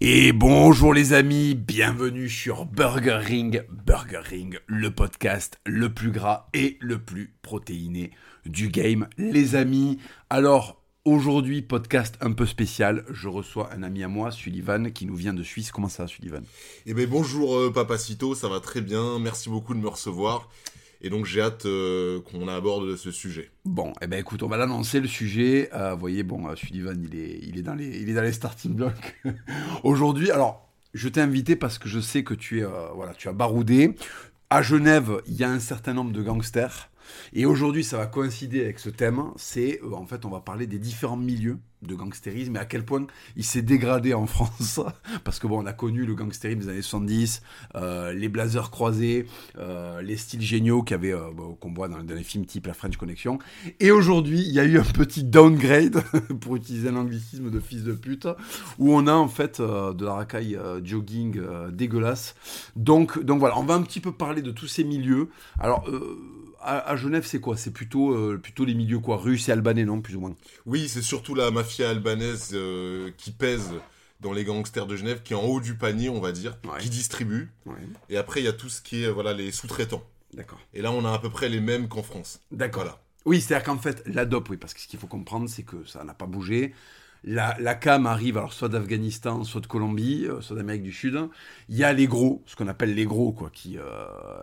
Et bonjour les amis, bienvenue sur Burger Ring. Burger Ring, le podcast le plus gras et le plus protéiné du game. Les amis, alors aujourd'hui, podcast un peu spécial. Je reçois un ami à moi, Sullivan, qui nous vient de Suisse. Comment ça va, Sullivan? Eh bien bonjour euh, Papacito, ça va très bien. Merci beaucoup de me recevoir. Et donc j'ai hâte euh, qu'on aborde ce sujet. Bon, eh ben écoute, on va l'annoncer le sujet. Euh, vous voyez, bon, euh, Sullivan, il est, il est dans les, il est dans les starting blocks aujourd'hui. Alors, je t'ai invité parce que je sais que tu es, voilà, tu as baroudé. À Genève, il y a un certain nombre de gangsters. Et aujourd'hui, ça va coïncider avec ce thème. C'est, euh, en fait, on va parler des différents milieux de gangstérisme et à quel point il s'est dégradé en France. Parce que bon, on a connu le gangstérisme des années 70, euh, les blazers croisés, euh, les styles géniaux qu'on voit dans, dans les films type La French Connection. Et aujourd'hui, il y a eu un petit downgrade, pour utiliser l'anglicisme de fils de pute, où on a en fait de la racaille jogging dégueulasse. Donc, donc voilà, on va un petit peu parler de tous ces milieux. Alors, à, à Genève, c'est quoi? C'est plutôt, euh, plutôt les milieux quoi? Russes et albanais, non? Plus ou moins. Oui, c'est surtout la mafia albanaise euh, qui pèse dans les gangsters de Genève, qui est en haut du panier, on va dire, Ouais. qui distribue. Ouais, Et après, il y a tout ce qui est voilà les sous-traitants. d'accord. Et là, on a à peu près les mêmes qu'en France. D'accord. Voilà. Oui, c'est-à-dire qu'en fait, la dope, oui, parce que ce qu'il faut comprendre, c'est que ça n'a pas bougé. La, la cam arrive alors soit d'Afghanistan, soit de Colombie, euh, soit d'Amérique du Sud. Il y a les gros, ce qu'on appelle les gros, quoi. Qui, euh,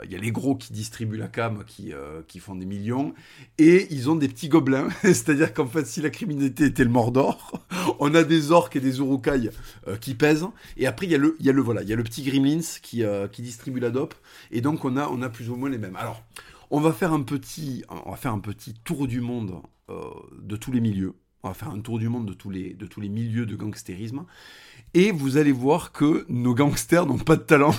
il y a les gros qui distribuent la cam, qui, euh, qui font des millions, et ils ont des petits gobelins. C'est-à-dire qu'en fait, si la criminalité était le Mordor, on a des orques et des urukai euh, qui pèsent. Et après, il y a le, il y a le voilà, il y a le petit Gremlins qui, euh, qui distribue la dope. Et donc, on a, on a plus ou moins les mêmes. Alors, on va faire un petit, on va faire un petit tour du monde euh, de tous les milieux. On va faire un tour du monde de tous les, de tous les milieux de gangstérisme. Et vous allez voir que nos gangsters n'ont pas de talent.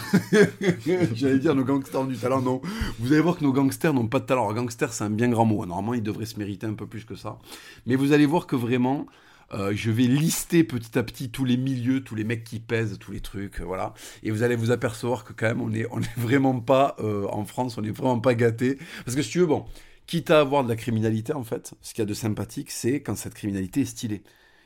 J'allais dire nos gangsters ont du talent, non. Vous allez voir que nos gangsters n'ont pas de talent. Alors, gangster, c'est un bien grand mot. Normalement, ils devraient se mériter un peu plus que ça. Mais vous allez voir que vraiment, euh, je vais lister petit à petit tous les milieux, tous les mecs qui pèsent, tous les trucs, euh, voilà. Et vous allez vous apercevoir que quand même, on est, on est vraiment pas euh, en France, on est vraiment pas gâté. Parce que si tu veux, bon, quitte à avoir de la criminalité, en fait, ce qu'il y a de sympathique, c'est quand cette criminalité est stylée.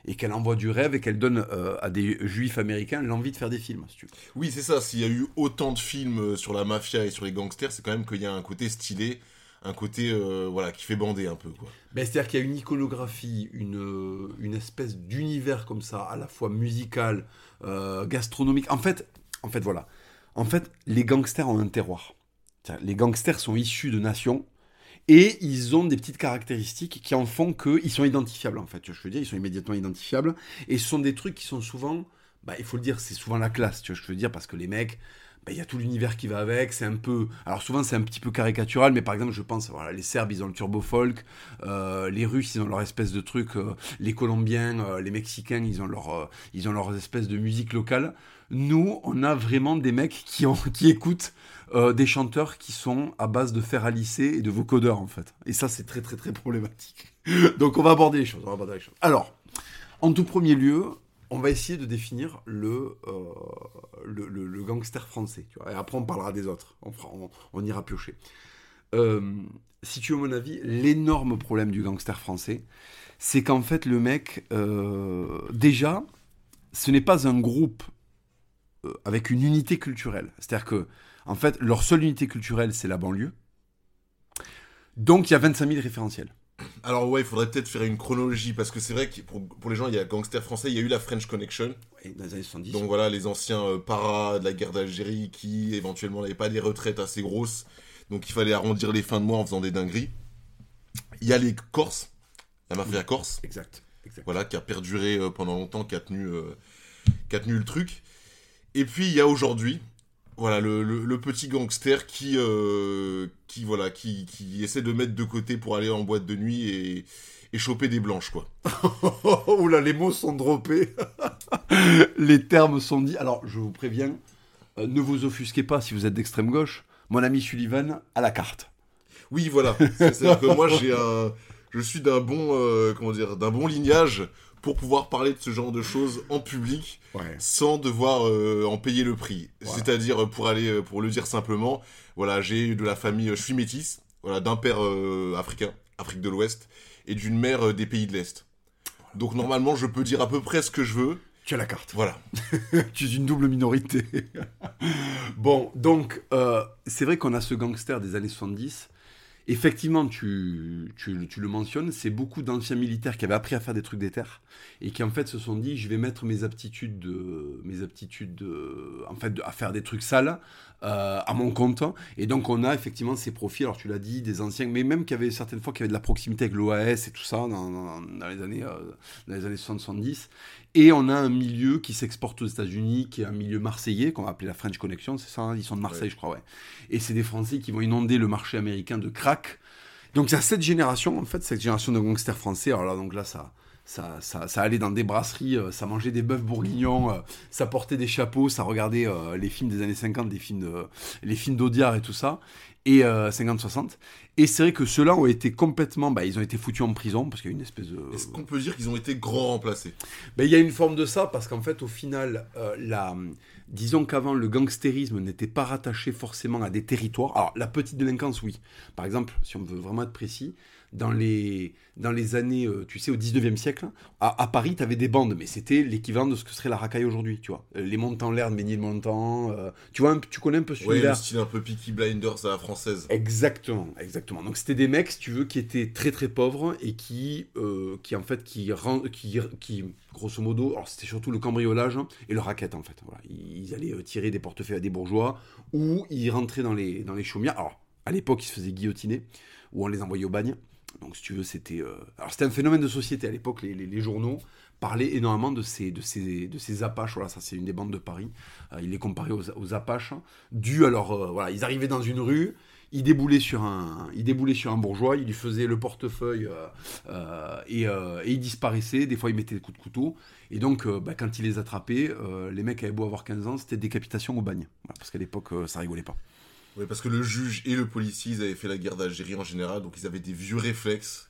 Et qu'elle envoie du rêve et qu'elle donne euh, à des juifs américains l'envie de faire des films, si tu veux. Oui, c'est ça. S'il y a eu autant de films euh, sur la mafia et sur les gangsters, c'est quand même qu'il y a un côté stylé, un côté euh, voilà qui fait bander un peu quoi. Ben, C'est-à-dire qu'il y a une iconographie, une, une espèce d'univers comme ça, à la fois musical, euh, gastronomique. En fait, en fait, voilà. En fait, les gangsters ont un terroir. Les gangsters sont issus de nations et ils ont des petites caractéristiques qui en font qu'ils sont identifiables, en fait. Tu vois, je veux dire, ils sont immédiatement identifiables. Et ce sont des trucs qui sont souvent, bah, il faut le dire, c'est souvent la classe, tu vois, je veux dire, parce que les mecs, il y a tout l'univers qui va avec, c'est un peu... Alors souvent c'est un petit peu caricatural, mais par exemple je pense, voilà, les Serbes ils ont le turbo folk, euh, les Russes ils ont leur espèce de truc, euh, les Colombiens, euh, les Mexicains ils ont leur, ils ont leur espèce de musique locale. Nous, on a vraiment des mecs qui, ont, qui écoutent des chanteurs qui sont à base de fer à lisser et de vocodeurs en fait. Et ça c'est très très très problématique. Donc on va aborder les choses, on va aborder les choses. Alors, en tout premier lieu, on va essayer de définir le, euh, le, gangster français. Tu. Et après, on parlera des autres. On, ira piocher. Euh, si tu veux mon avis, l'énorme problème du gangster français, c'est qu'en fait, le mec, euh, déjà, ce n'est pas un groupe avec une unité culturelle. C'est-à-dire que, en fait, leur seule unité culturelle, c'est la banlieue. Donc, il y a 25 000 référentiels. Alors ouais, il faudrait peut-être faire une chronologie parce que c'est vrai que pour, pour les gens, il y a gangster français, il y a eu la French Connection. Ouais, dans les années 70. Donc voilà, les anciens euh, paras de la guerre d'Algérie qui éventuellement n'avaient pas des retraites assez grosses, donc il fallait arrondir les fins de mois en faisant des dingueries. Il y a les Corses, la mafia corse, Exact. exact. voilà, qui a perduré euh, pendant longtemps, qui a tenu, euh, qui a tenu le truc. Et puis il y a aujourd'hui, voilà, le, le- le petit gangster qui, euh, qui voilà, qui, qui essaie de mettre de côté pour aller en boîte de nuit et, et choper des blanches, quoi. Là, les mots sont droppés. les termes sont dits. Alors, je vous préviens, euh, ne vous offusquez pas si vous êtes d'extrême gauche. Mon ami Sullivan à la carte. Oui, voilà. C'est-à-dire que moi, j'ai un, je suis d'un bon, euh, comment dire, d'un bon lignage pour pouvoir parler de ce genre de choses en public Ouais. sans devoir euh, en payer le prix. Voilà. C'est-à-dire, pour aller, euh, pour le dire simplement, voilà, j'ai de la famille, je suis métisse, voilà, d'un père euh, africain, Afrique de l'Ouest, et d'une mère euh, des pays de l'Est. Donc normalement, je peux dire à peu près ce que je veux. Tu as la carte. Voilà. tu es une double minorité. bon, donc, euh, c'est vrai qu'on a ce gangster des années 70 Effectivement, tu, tu, le mentionnes, c'est beaucoup d'anciens militaires qui avaient appris à faire des trucs des et qui en fait se sont dit je vais mettre mes aptitudes de, mes aptitudes de, en fait à faire des trucs sales euh, à mon compte. Et donc on a effectivement ces profils alors tu l'as dit des anciens mais même qui avaient certaines fois qui avaient de la proximité avec l'OAS et tout ça dans, les années euh, dans les années 70 et on a un milieu qui s'exporte aux États-Unis qui est un milieu marseillais qu'on va appeler la French Connection c'est ça hein, ils sont de Marseille je crois ouais. Et c'est des Français qui vont inonder le marché américain de crack. Donc il y a cette génération en fait cette génération de gangsters français. Alors là donc là ça ça, ça, allait dans des brasseries, euh, ça mangeait des bœufs bourguignons, euh, ça portait des chapeaux, ça regardait euh, les films des années 50, des films les films d'Audiard et tout ça, et 50-60. Et c'est vrai que ceux-là ont été complètement, bah, ils ont été foutus en prison parce qu'il y a une espèce de. Est-ce qu'on peut dire qu'ils ont été grand remplacés? Bah, Il y a une forme de ça parce qu'en fait, au final, la, disons qu'avant, le gangstérisme n'était pas rattaché forcément à des territoires. Alors, la petite délinquance, oui. Par exemple, si on veut vraiment être précis, dans les, dans les années, euh, tu sais, au 19e siècle, à, Paris, tu avais des bandes, mais c'était l'équivalent de ce que serait la racaille aujourd'hui, tu vois. Euh, les montants l'air de Ménil Montant, euh, tu vois, tu connais un peu celui-là. Ouais, le style un peu Peaky Blinders à la française. Exactement, exactement. Donc c'était des mecs, si tu veux, qui étaient très très pauvres et qui, qui en fait, qui, qui, qui grosso modo, alors c'était surtout le cambriolage et le racket, en fait. Ils, allaient tirer des portefeuilles à des bourgeois ou ils rentraient dans les, dans les chaumières. Alors, à l'époque, ils se faisaient guillotiner ou on les envoyait au bagne. Donc, si tu veux, c'était. Euh, alors, c'était un phénomène de société. À l'époque, les, journaux parlaient énormément de ces, de ces, de ces Apaches. Voilà, ça, c'est une des bandes de Paris. Euh, il les comparait aux, aux Apaches. Dû à leur. Euh, voilà, ils arrivaient dans une rue. Ils déboulaient, sur un, ils déboulaient sur un bourgeois, ils lui faisaient le portefeuille et, et, ils disparaissaient. Des fois, ils mettaient des coups de couteau. Et donc, bah, quand ils les attrapaient, les mecs avaient beau avoir 15 ans, c'était décapitation au bagne. parce qu'à l'époque, ça rigolait pas. Oui, parce que le juge et le policier, ils avaient fait la guerre d'Algérie en général, donc ils avaient des vieux réflexes.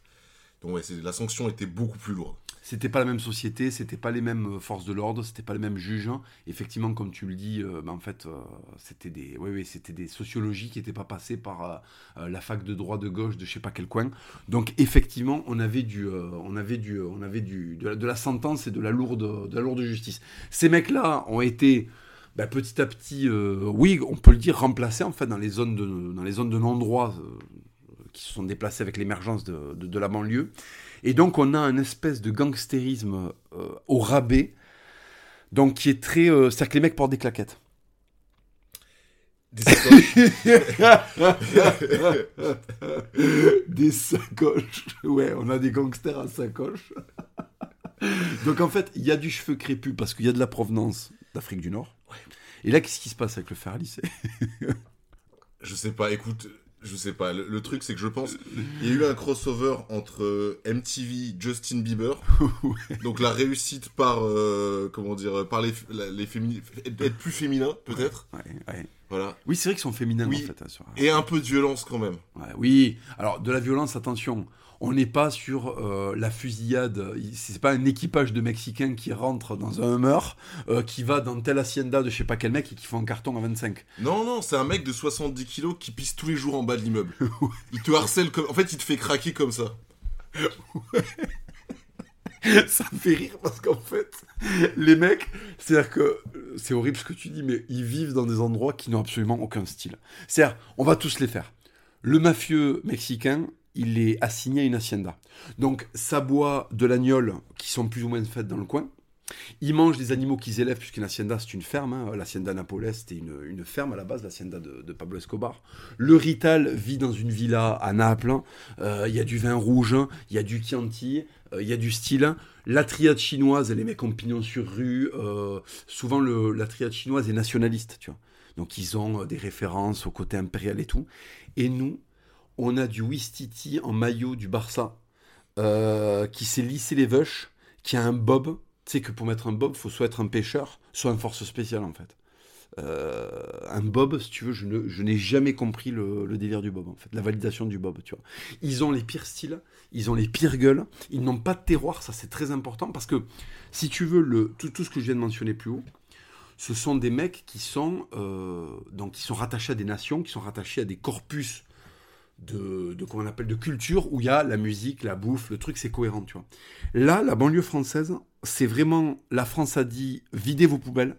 Donc la sanction était beaucoup plus lourde. C'était pas la même société, c'était pas les mêmes euh, forces de l'ordre, c'était pas les mêmes juges. Effectivement, comme tu le dis, euh, ben, en fait, euh, c'était des, c'était des sociologies qui n'étaient pas passées par la fac de droit de gauche de je sais pas quel coin. Donc effectivement, on avait du, on avait du, on avait du, de la, sentence et de la lourde, justice. Ces mecs-là ont été bah, petit à petit, oui, on peut le dire, remplacé en fait dans les zones de, dans les zones de non-droit euh, qui se sont déplacées avec l'émergence de, de, la banlieue. Et donc on a un espèce de gangstérisme euh, au rabais, donc qui est très... C'est-à-dire que les mecs portent des claquettes. Des sacoches. des sacoches. Ouais, on a des gangsters à sacoche. Donc en fait, il y a du cheveu crépus parce qu'il y a de la provenance d'Afrique du Nord. Et là, qu'est-ce qui se passe avec le fer à lisser Je sais pas, écoute, je sais pas. Le, truc, c'est que je pense. Il y a eu un crossover entre euh, MTV, Justin Bieber. Donc la réussite par. Euh, comment dire Par les, les féminines. Être plus féminin, peut-être. Ouais, ouais, Voilà. Oui, c'est vrai qu'ils sont féminins, en fait. Hein, Et un peu de violence, quand même. oui. Alors, de la violence, attention on n'est pas sur euh, la fusillade. C'est pas un équipage de Mexicains qui rentre dans un Hummer, euh, qui va dans telle hacienda de je sais pas quel mec et qui font un carton à 25. Non, non, c'est un mec de 70 kilos qui pisse tous les jours en bas de l'immeuble. il te harcèle comme. En fait, il te fait craquer comme ça. ça me fait rire parce qu'en fait, les mecs, c'est-à-dire que c'est horrible ce que tu dis, mais ils vivent dans des endroits qui n'ont absolument aucun style. C'est-à-dire, on va tous les faire. Le mafieux mexicain, il est assigné à une hacienda. Donc, ça boit de l'agnole qui sont plus ou moins faites dans le coin. Il mange des animaux qu'ils élèvent, puisqu'une hacienda, c'est une ferme. Hein. L'hacienda Napoles, c'était une, ferme à la base, l'hacienda de, Pablo Escobar. Le Rital vit dans une villa à Naples. Euh, il y a du vin rouge, il y a du Chianti, euh, il y a du style. La triade chinoise, les mecs ont pignon sur rue. Euh, souvent, la triade chinoise est nationaliste, tu vois. Donc, ils ont des références au côté impérial et tout. Et nous, on a du Wistiti en maillot du Barça euh, qui s'est lissé les veuches, qui a un bob. Tu sais que pour mettre un bob, faut soit être un pêcheur, soit un force spéciale en fait. Euh, un bob, si tu veux, je, n'ai jamais compris le, délire du bob, en fait, la validation du bob, tu vois. Ils ont les pires styles, ils ont les pires gueules, ils n'ont pas de terroir, ça c'est très important, parce que si tu veux, tout, ce que je viens de mentionner plus haut, ce sont des mecs qui sont, euh, donc, qui sont rattachés à des nations, qui sont rattachés à des corpus de, de comment on appelle de culture où il y a la musique, la bouffe, le truc c'est cohérent, tu vois. Là, la banlieue française, c'est vraiment la France a dit videz vos poubelles.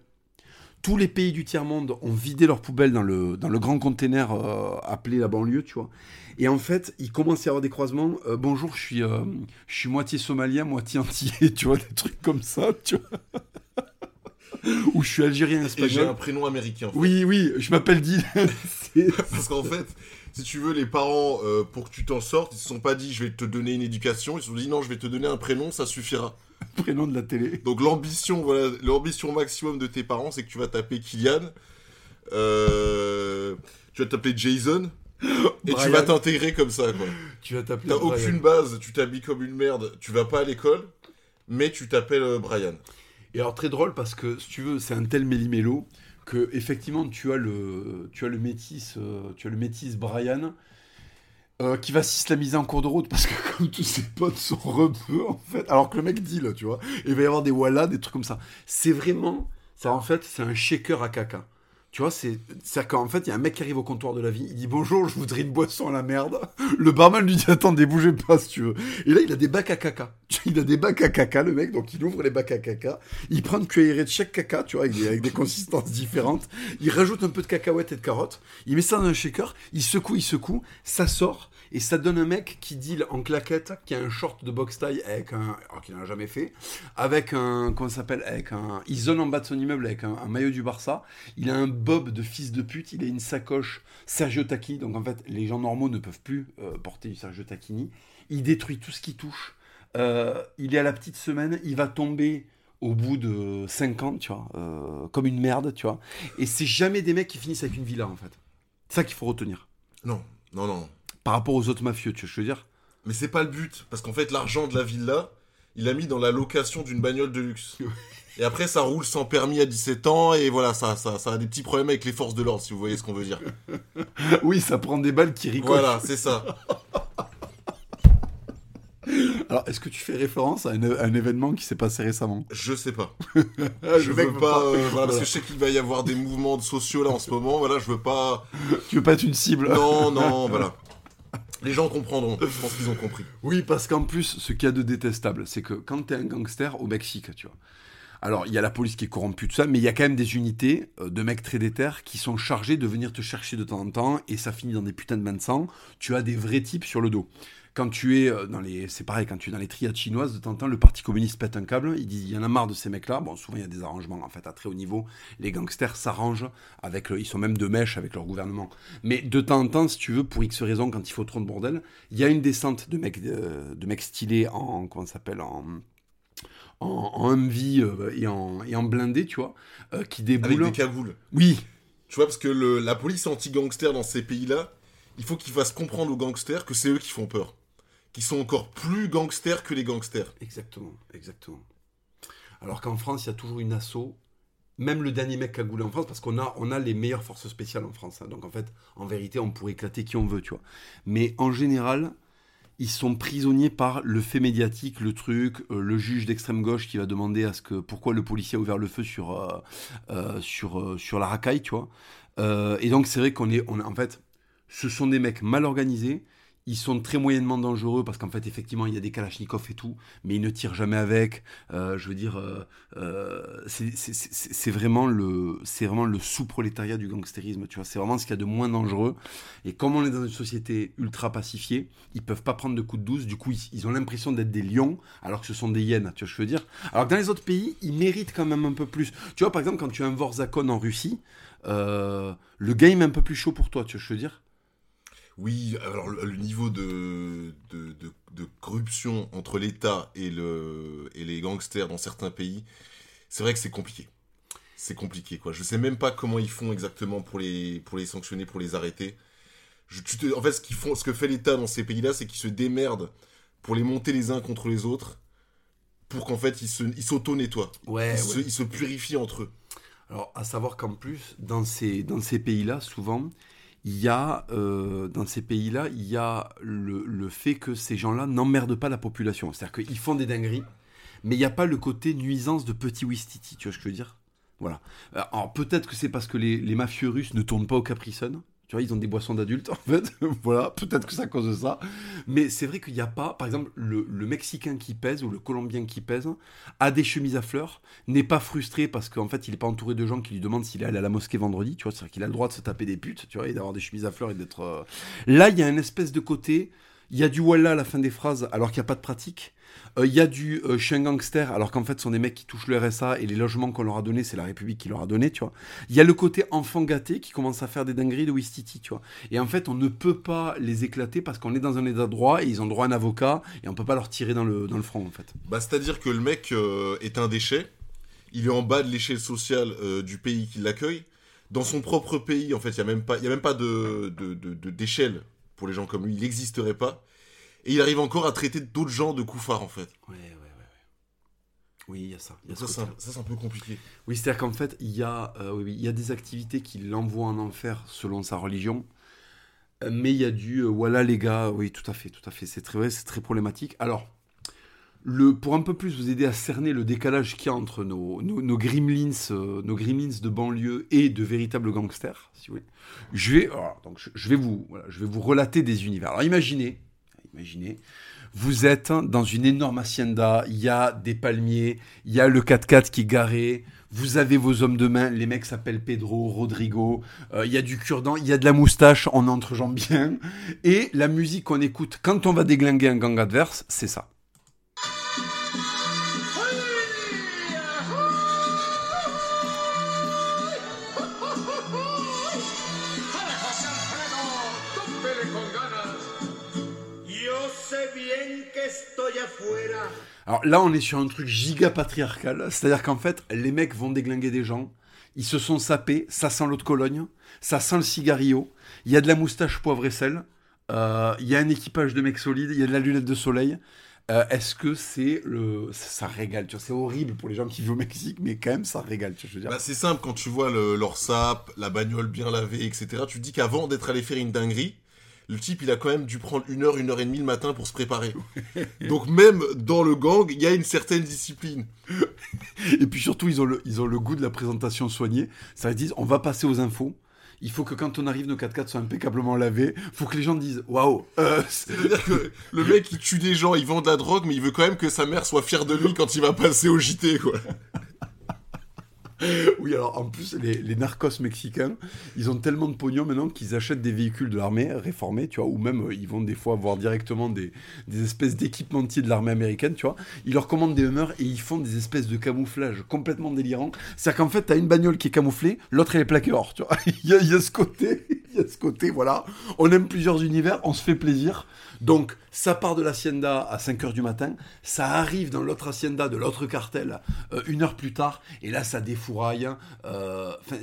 Tous les pays du tiers-monde ont vidé leurs poubelles dans le, dans le grand container euh, appelé la banlieue, tu vois. Et en fait, il commence à y avoir des croisements. Euh, bonjour, je suis, euh, je suis moitié somalien, moitié antillais, tu vois, des trucs comme ça, tu vois. Ou je suis algérien, Et j'ai un espagnol. prénom américain. en fait. Oui, oui, je m'appelle Dylan. Parce qu'en fait, si tu veux, les parents, euh, pour que tu t'en sortes, ils se sont pas dit je vais te donner une éducation, ils se sont dit non, je vais te donner un prénom, ça suffira. prénom de la télé. Donc l'ambition, voilà, l'ambition maximum de tes parents, c'est que tu vas taper Kylian, euh, tu vas t'appeler Jason, et Brian. tu vas t'intégrer comme ça, quoi. Tu vas t'appeler T'as Brian. aucune base, tu t'habilles comme une merde, tu vas pas à l'école, mais tu t'appelles euh, Brian. Et alors très drôle parce que si tu veux, c'est un tel méli-mélo effectivement tu as le tu as le métis euh, tu as le métis Brian euh, qui va s'islamiser en cours de route parce que comme tous ses potes sont rebeux en fait, alors que le mec dit là, tu vois, il va y avoir des wallahs, des trucs comme ça. C'est vraiment ça en fait, c'est un shaker à caca. Tu vois, c'est c'est qu'en fait, il y a un mec qui arrive au comptoir de la vie, il dit bonjour, je voudrais une boisson à la merde. Le barman lui dit attendez, bougez pas si tu veux. Et là, il a des bacs à caca. Il a des bacs à caca, le mec, donc il ouvre les bacs à caca, il prend une cuillerée de chaque caca, tu vois, avec des, avec des consistances différentes, il rajoute un peu de cacahuètes et de carottes, il met ça dans un shaker, il secoue, il secoue, ça sort, et ça donne un mec qui deal en claquette, qui a un short de boxe taille avec un, alors qu'il n'en jamais fait, avec un, comment s'appelle, avec un, il zone en bas de son immeuble avec un, maillot du Barça, il a un bob de fils de pute, il a une sacoche Sergio Tacchi, donc en fait, les gens normaux ne peuvent plus euh, porter du Sergio Tacchini, il détruit tout ce qui touche, euh, il est à la petite semaine, il va tomber au bout de 5 ans, tu vois, euh, comme une merde, tu vois, et c'est jamais des mecs qui finissent avec une villa, en fait. C'est ça qu'il faut retenir. Non, non, non. Par rapport aux autres mafieux, tu vois, ce que je veux dire? Mais c'est pas le but, parce qu'en fait, l'argent de la villa, il a mis dans la location d'une bagnole de luxe. Et après, ça roule sans permis à 17 ans, et voilà, ça, ça, ça a des petits problèmes avec les forces de l'ordre, si vous voyez ce qu'on veut dire. Oui, ça prend des balles qui ricochent. Voilà, c'est ça. Alors, est-ce que tu fais référence à un, à un événement qui s'est passé récemment? Je sais pas. Ah, Je veux pas, euh, voilà, parce que je sais qu'il va y avoir des mouvements sociaux là en ce moment, voilà, je veux pas... Tu veux pas être une cible? Non, non, voilà. Les gens comprendront, je pense qu'ils ont compris. Oui, parce qu'en plus, ce qu'il y a de détestable, c'est que quand t'es un gangster au Mexique, tu vois. Alors, il y a la police qui est corrompue, tout ça, mais il y a quand même des unités euh, de mecs très déter qui sont chargés de venir te chercher de temps en temps, et ça finit dans des putains de bains de sang. Tu as des vrais types sur le dos. Quand tu es euh, dans les. C'est pareil, quand tu es dans les triades chinoises, de temps en temps, le Parti communiste pète un câble. Ils disent il y en a marre de ces mecs-là. Bon, souvent, il y a des arrangements, en fait, à très haut niveau. Les gangsters s'arrangent avec. Le, ils sont même de mèche avec leur gouvernement. Mais de temps en temps, si tu veux, pour X raisons, quand il faut trop de bordel, il y a une descente de mecs, euh, de mecs stylés en. Comment ça s'appelle En. En, en Humvee euh, et, en, et en blindé, tu vois, euh, qui Avec déboulent. des cagoules. Oui, Tu vois, parce que le- la police anti-gangster dans ces pays-là, il faut qu'ils fassent comprendre aux gangsters que c'est eux qui font peur. Qui sont encore plus gangsters que les gangsters. Exactement, exactement. Alors qu'en France, il y a toujours une asso, même le dernier mec cagoulé en France, parce qu'on a, on a les meilleures forces spéciales en France. hein. Donc en fait, en vérité, on pourrait éclater qui on veut, tu vois. Mais en général, ils sont prisonniers par le fait médiatique, le truc, euh, le juge d'extrême gauche qui va demander à ce que pourquoi le policier a ouvert le feu sur euh, euh, sur sur la racaille, tu vois. Et donc c'est vrai qu'on est, on en fait, ce sont des mecs mal organisés. Ils sont très moyennement dangereux parce qu'en fait, effectivement, il y a des kalachnikovs et tout, mais ils ne tirent jamais avec. Euh, je veux dire, euh, euh, c'est vraiment le, le sous-prolétariat du gangstérisme. Tu vois, c'est vraiment ce qu'il y a de moins dangereux. Et comme on est dans une société ultra pacifiée, ils peuvent pas prendre de coups de douce. Du coup, ils, ont l'impression d'être des lions, alors que ce sont des hyènes. Tu vois, je veux dire. Alors que dans les autres pays, ils méritent quand même un peu plus. Tu vois, par exemple, quand tu as un Vorzakon en Russie, le game est un peu plus chaud pour toi. Tu vois, je veux dire. Oui, alors le, le niveau de, de, de- de corruption entre l'État et, le, et les gangsters dans certains pays, c'est vrai que c'est compliqué. C'est compliqué, quoi. Je sais même pas comment ils font exactement pour les, pour les sanctionner, pour les arrêter. Je, tu te- en fait, ce, qu'ils font, ce que fait l'État dans ces pays-là, c'est qu'ils se démerdent pour les monter les uns contre les autres, pour qu'en fait, ils se- ils s'auto-nettoient. Ouais, ils, se, ils se purifient entre eux. Alors, à savoir qu'en plus, dans ces, dans ces pays-là, souvent, il y a, euh, dans ces pays-là, il y a le, le fait que ces gens-là n'emmerdent pas la population. C'est-à-dire qu'ils font des dingueries, mais il n'y a pas le côté nuisance de petit Wistiti, tu vois ce que je veux dire? Voilà. Alors, peut-être que c'est parce que les, les mafieux russes ne tournent pas au Capri Sun, Tu vois, ils ont des boissons d'adultes, en fait. voilà, peut-être que ça cause ça. Mais c'est vrai qu'il n'y a pas, par exemple, le, Mexicain qui pèse ou le Colombien qui pèse a des chemises à fleurs, n'est pas frustré parce qu'en fait, il n'est pas entouré de gens qui lui demandent s'il est allé à la mosquée vendredi. Tu vois, c'est-à-dire qu'il a le droit de se taper des putes, tu vois, et d'avoir des chemises à fleurs et d'être. Euh, Là, il y a une espèce de côté. Il y a du voilà à la fin des phrases alors qu'il n'y a pas de pratique. Euh, il y a du euh, chien gangster, alors qu'en fait, ce sont des mecs qui touchent le RSA et les logements qu'on leur a donnés, c'est la République qui leur a donné, tu vois. Il y a le côté enfant gâté qui commence à faire des dingueries de Wistiti, tu vois. Et en fait, on ne peut pas les éclater parce qu'on est dans un état de droit et ils ont droit à un avocat et on peut pas leur tirer dans le, dans le front, en fait. Bah, c'est-à-dire que le mec euh, est un déchet, il est en bas de l'échelle sociale du pays qui l'accueille. Dans son propre pays, en fait, il n'y a même pas, y a même pas de, d'échelle pour les gens comme lui, il n'existerait pas. Et il arrive encore à traiter d'autres gens de koufars, en fait. Ouais, ouais, ouais. Oui, il y a ça. ça, c'est un, peu compliqué. Oui, c'est-à-dire qu'en fait, il y, a, euh, oui, il y a des activités qui l'envoient en enfer selon sa religion. Euh, mais il y a du euh, voilà les gars, oui, tout à fait, tout à fait. C'est très vrai, c'est très problématique. Alors, le, pour un peu plus vous aider à cerner le décalage qu'il y a entre nos, nos, gremlins, nos gremlins de banlieue et de véritables gangsters, si vous voulez, je vais, donc je, vais vous, voilà, je vais vous relater des univers. Alors imaginez, imaginez, vous êtes dans une énorme hacienda, il y a des palmiers, il y a le 4x4 qui est garé, vous avez vos hommes de main, les mecs s'appellent Pedro, Rodrigo, euh, il y a du cure-dent, il y a de la moustache, on entrejambe bien, et la musique qu'on écoute quand on va déglinguer un gang adverse, c'est ça. Alors là, on est sur un truc giga patriarcal. C'est-à-dire qu'en fait, les mecs vont déglinguer des gens. Ils se sont sapés. Ça sent l'eau de Cologne. Ça sent le cigarillo. Il y a de la moustache poivre et sel. Euh, il y a un équipage de mecs solides. Il y a de la lunette de soleil. Euh, est-ce que c'est le ça, régale tu c'est horrible pour les gens qui vivent au Mexique mais quand même ça régale tu je veux dire bah, c'est simple quand tu vois leur sap la bagnole bien lavée etc tu te dis qu'avant d'être allé faire une dinguerie le type, il a quand même dû prendre une heure, une heure et demie le matin pour se préparer. Donc même dans le gang, il y a une certaine discipline. Et puis surtout, ils ont le, ils ont le goût de la présentation soignée. Ça veut dire, on va passer aux infos. Il faut que quand on arrive, nos 4x4 soient impeccablement lavés. Il faut que les gens disent Waouh euh, C'est-à-dire que le mec, il tue des gens, il vend de la drogue, mais il veut quand même que sa mère soit fière de lui quand il va passer au JT, quoi. oui, alors en plus, les, narcos mexicains, ils ont tellement de pognon maintenant qu'ils achètent des véhicules de l'armée réformés, tu vois, ou même euh, ils vont des fois voir directement des, espèces d'équipementiers de l'armée américaine, tu vois. Ils leur commandent des Hummers et ils font des espèces de camouflage complètement délirants. C'est-à-dire qu'en fait, t'as une bagnole qui est camouflée, l'autre elle est plaquée or, tu vois. il y a ce côté, il y a ce côté, voilà. On aime plusieurs univers, on se fait plaisir. Donc, ça part de l'hacienda à 5h du matin, ça arrive dans l'autre hacienda de l'autre cartel euh, une heure plus tard, et là, ça défouraille. Euh, enfin,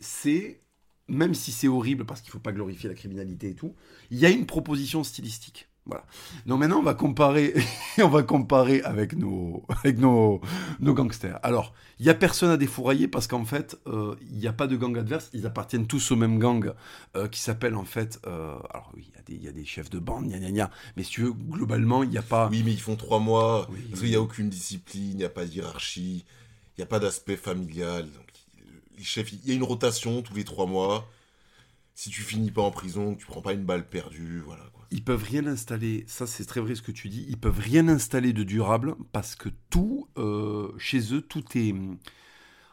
c'est même si c'est horrible parce qu'il ne faut pas glorifier la criminalité et tout, il y a une proposition stylistique. Voilà. Donc maintenant, on va comparer, on va comparer avec nos, avec nos, nos gangsters. Alors, il y a personne à défourailler parce qu'en fait, euh, il n'y a pas de gang adverse. Ils appartiennent tous au même gang euh, qui s'appelle en fait. Euh, alors oui, il y, a des chefs de bande, gna gna gna. Mais si tu veux, globalement, il n'y a pas. Oui, mais ils font trois mois. parce qu'il n'y a aucune discipline, il n'y a pas de hiérarchie, il n'y a pas d'aspect familial. Donc, les chefs, il y a une rotation tous les trois mois. Si tu finis pas en prison, tu prends pas une balle perdue, voilà ils peuvent rien installer, ça c'est très vrai ce que tu dis, ils peuvent rien installer de durable parce que tout, euh, chez eux, tout est...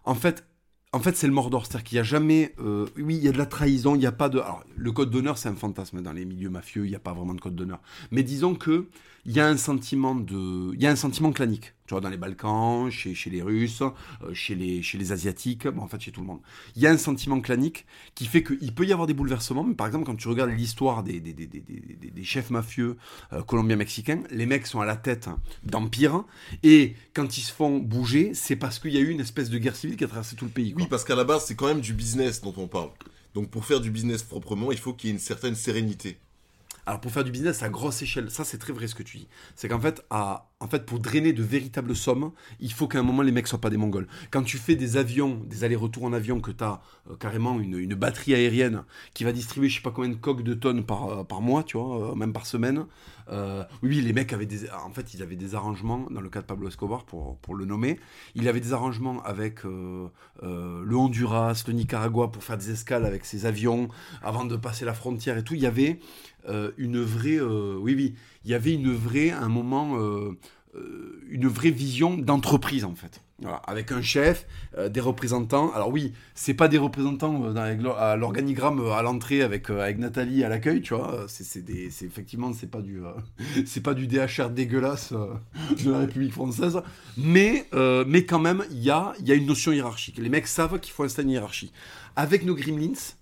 En fait, en fait c'est le Mordor, c'est-à-dire qu'il n'y a jamais... Euh, oui, il y a de la trahison, il n'y a pas de... Le code d'honneur, c'est un fantasme dans les milieux mafieux, il n'y a pas vraiment de code d'honneur. Mais disons que il y a un sentiment de... Il y a un sentiment clanique tu vois, dans les Balkans, chez, les Russes, euh, chez, les, chez les Asiatiques, bon, en fait chez tout le monde. Il y a un sentiment clanique qui fait qu'il peut y avoir des bouleversements, mais par exemple quand tu regardes l'histoire des, des, des, des, chefs mafieux euh, colombiens-mexicains, les mecs sont à la tête d'empire, et quand ils se font bouger, c'est parce qu'il y a eu une espèce de guerre civile qui a traversé tout le pays. Oui, parce qu'à la base c'est quand même du business dont on parle. Donc pour faire du business proprement, il faut qu'il y ait une certaine sérénité. Alors pour faire du business à grosse échelle, ça c'est très vrai ce que tu dis. C'est qu'en fait, en fait, pour drainer de véritables sommes, il faut qu'à un moment les mecs soient pas des mongols. Quand tu fais des avions, des allers-retours en avion, que tu as euh, carrément une, une, batterie aérienne qui va distribuer je sais pas combien de coques de tonnes par, euh, par mois, tu vois, euh, même par semaine. oui, les mecs avaient des, en fait, ils avaient des arrangements dans le cas de Pablo Escobar pour, pour le nommer. Il avait des arrangements avec le Honduras, le Nicaragua pour faire des escales avec ses avions avant de passer la frontière et tout. Il y avait une vraie, oui, oui, il y avait une vraie, un moment euh, une vraie vision d'entreprise en fait. avec un chef, euh, des représentants. Alors oui, c'est pas des représentants euh, à l'organigramme à l'entrée avec, avec Nathalie à l'accueil, tu vois. C'est effectivement c'est pas du c'est pas du DHR dégueulasse de la République française, mais mais quand même il y a il y a une notion hiérarchique. Les mecs savent qu'il faut installer une hiérarchie. Avec nos Gremlins,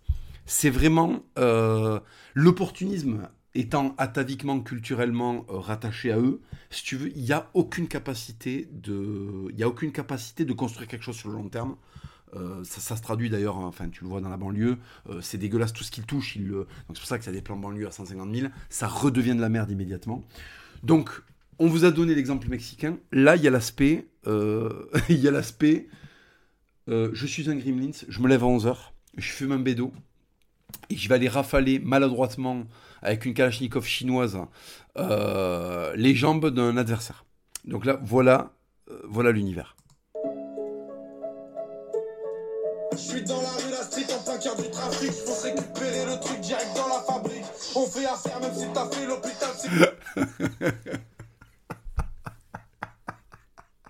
c'est vraiment l'opportunisme étant ataviquement, culturellement euh, rattaché à eux, si tu veux, il n'y a aucune capacité de, il y a aucune capacité de construire quelque chose sur le long terme. Euh, ça, se traduit d'ailleurs, hein, enfin tu le vois dans la banlieue, euh, c'est dégueulasse tout ce qu'ils touchent. Donc c'est pour ça que ça a des plans banlieue à 150 000, ça redevient de la merde immédiatement. Donc on vous a donné l'exemple mexicain. Là il y a l'aspect, y a l'aspect, je suis un Gremlins, je me lève à 11h, je fume un bédo et je vais aller rafaler maladroitement avec une Kalachnikov chinoise euh, les jambes d'un adversaire. Donc là, voilà, euh, voilà l'univers. Je suis dans la rue, la street, en plein cœur du trafic. Faut se récupérer le truc direct dans la fabrique. On fait affaire même si t'as fait l'hôpital.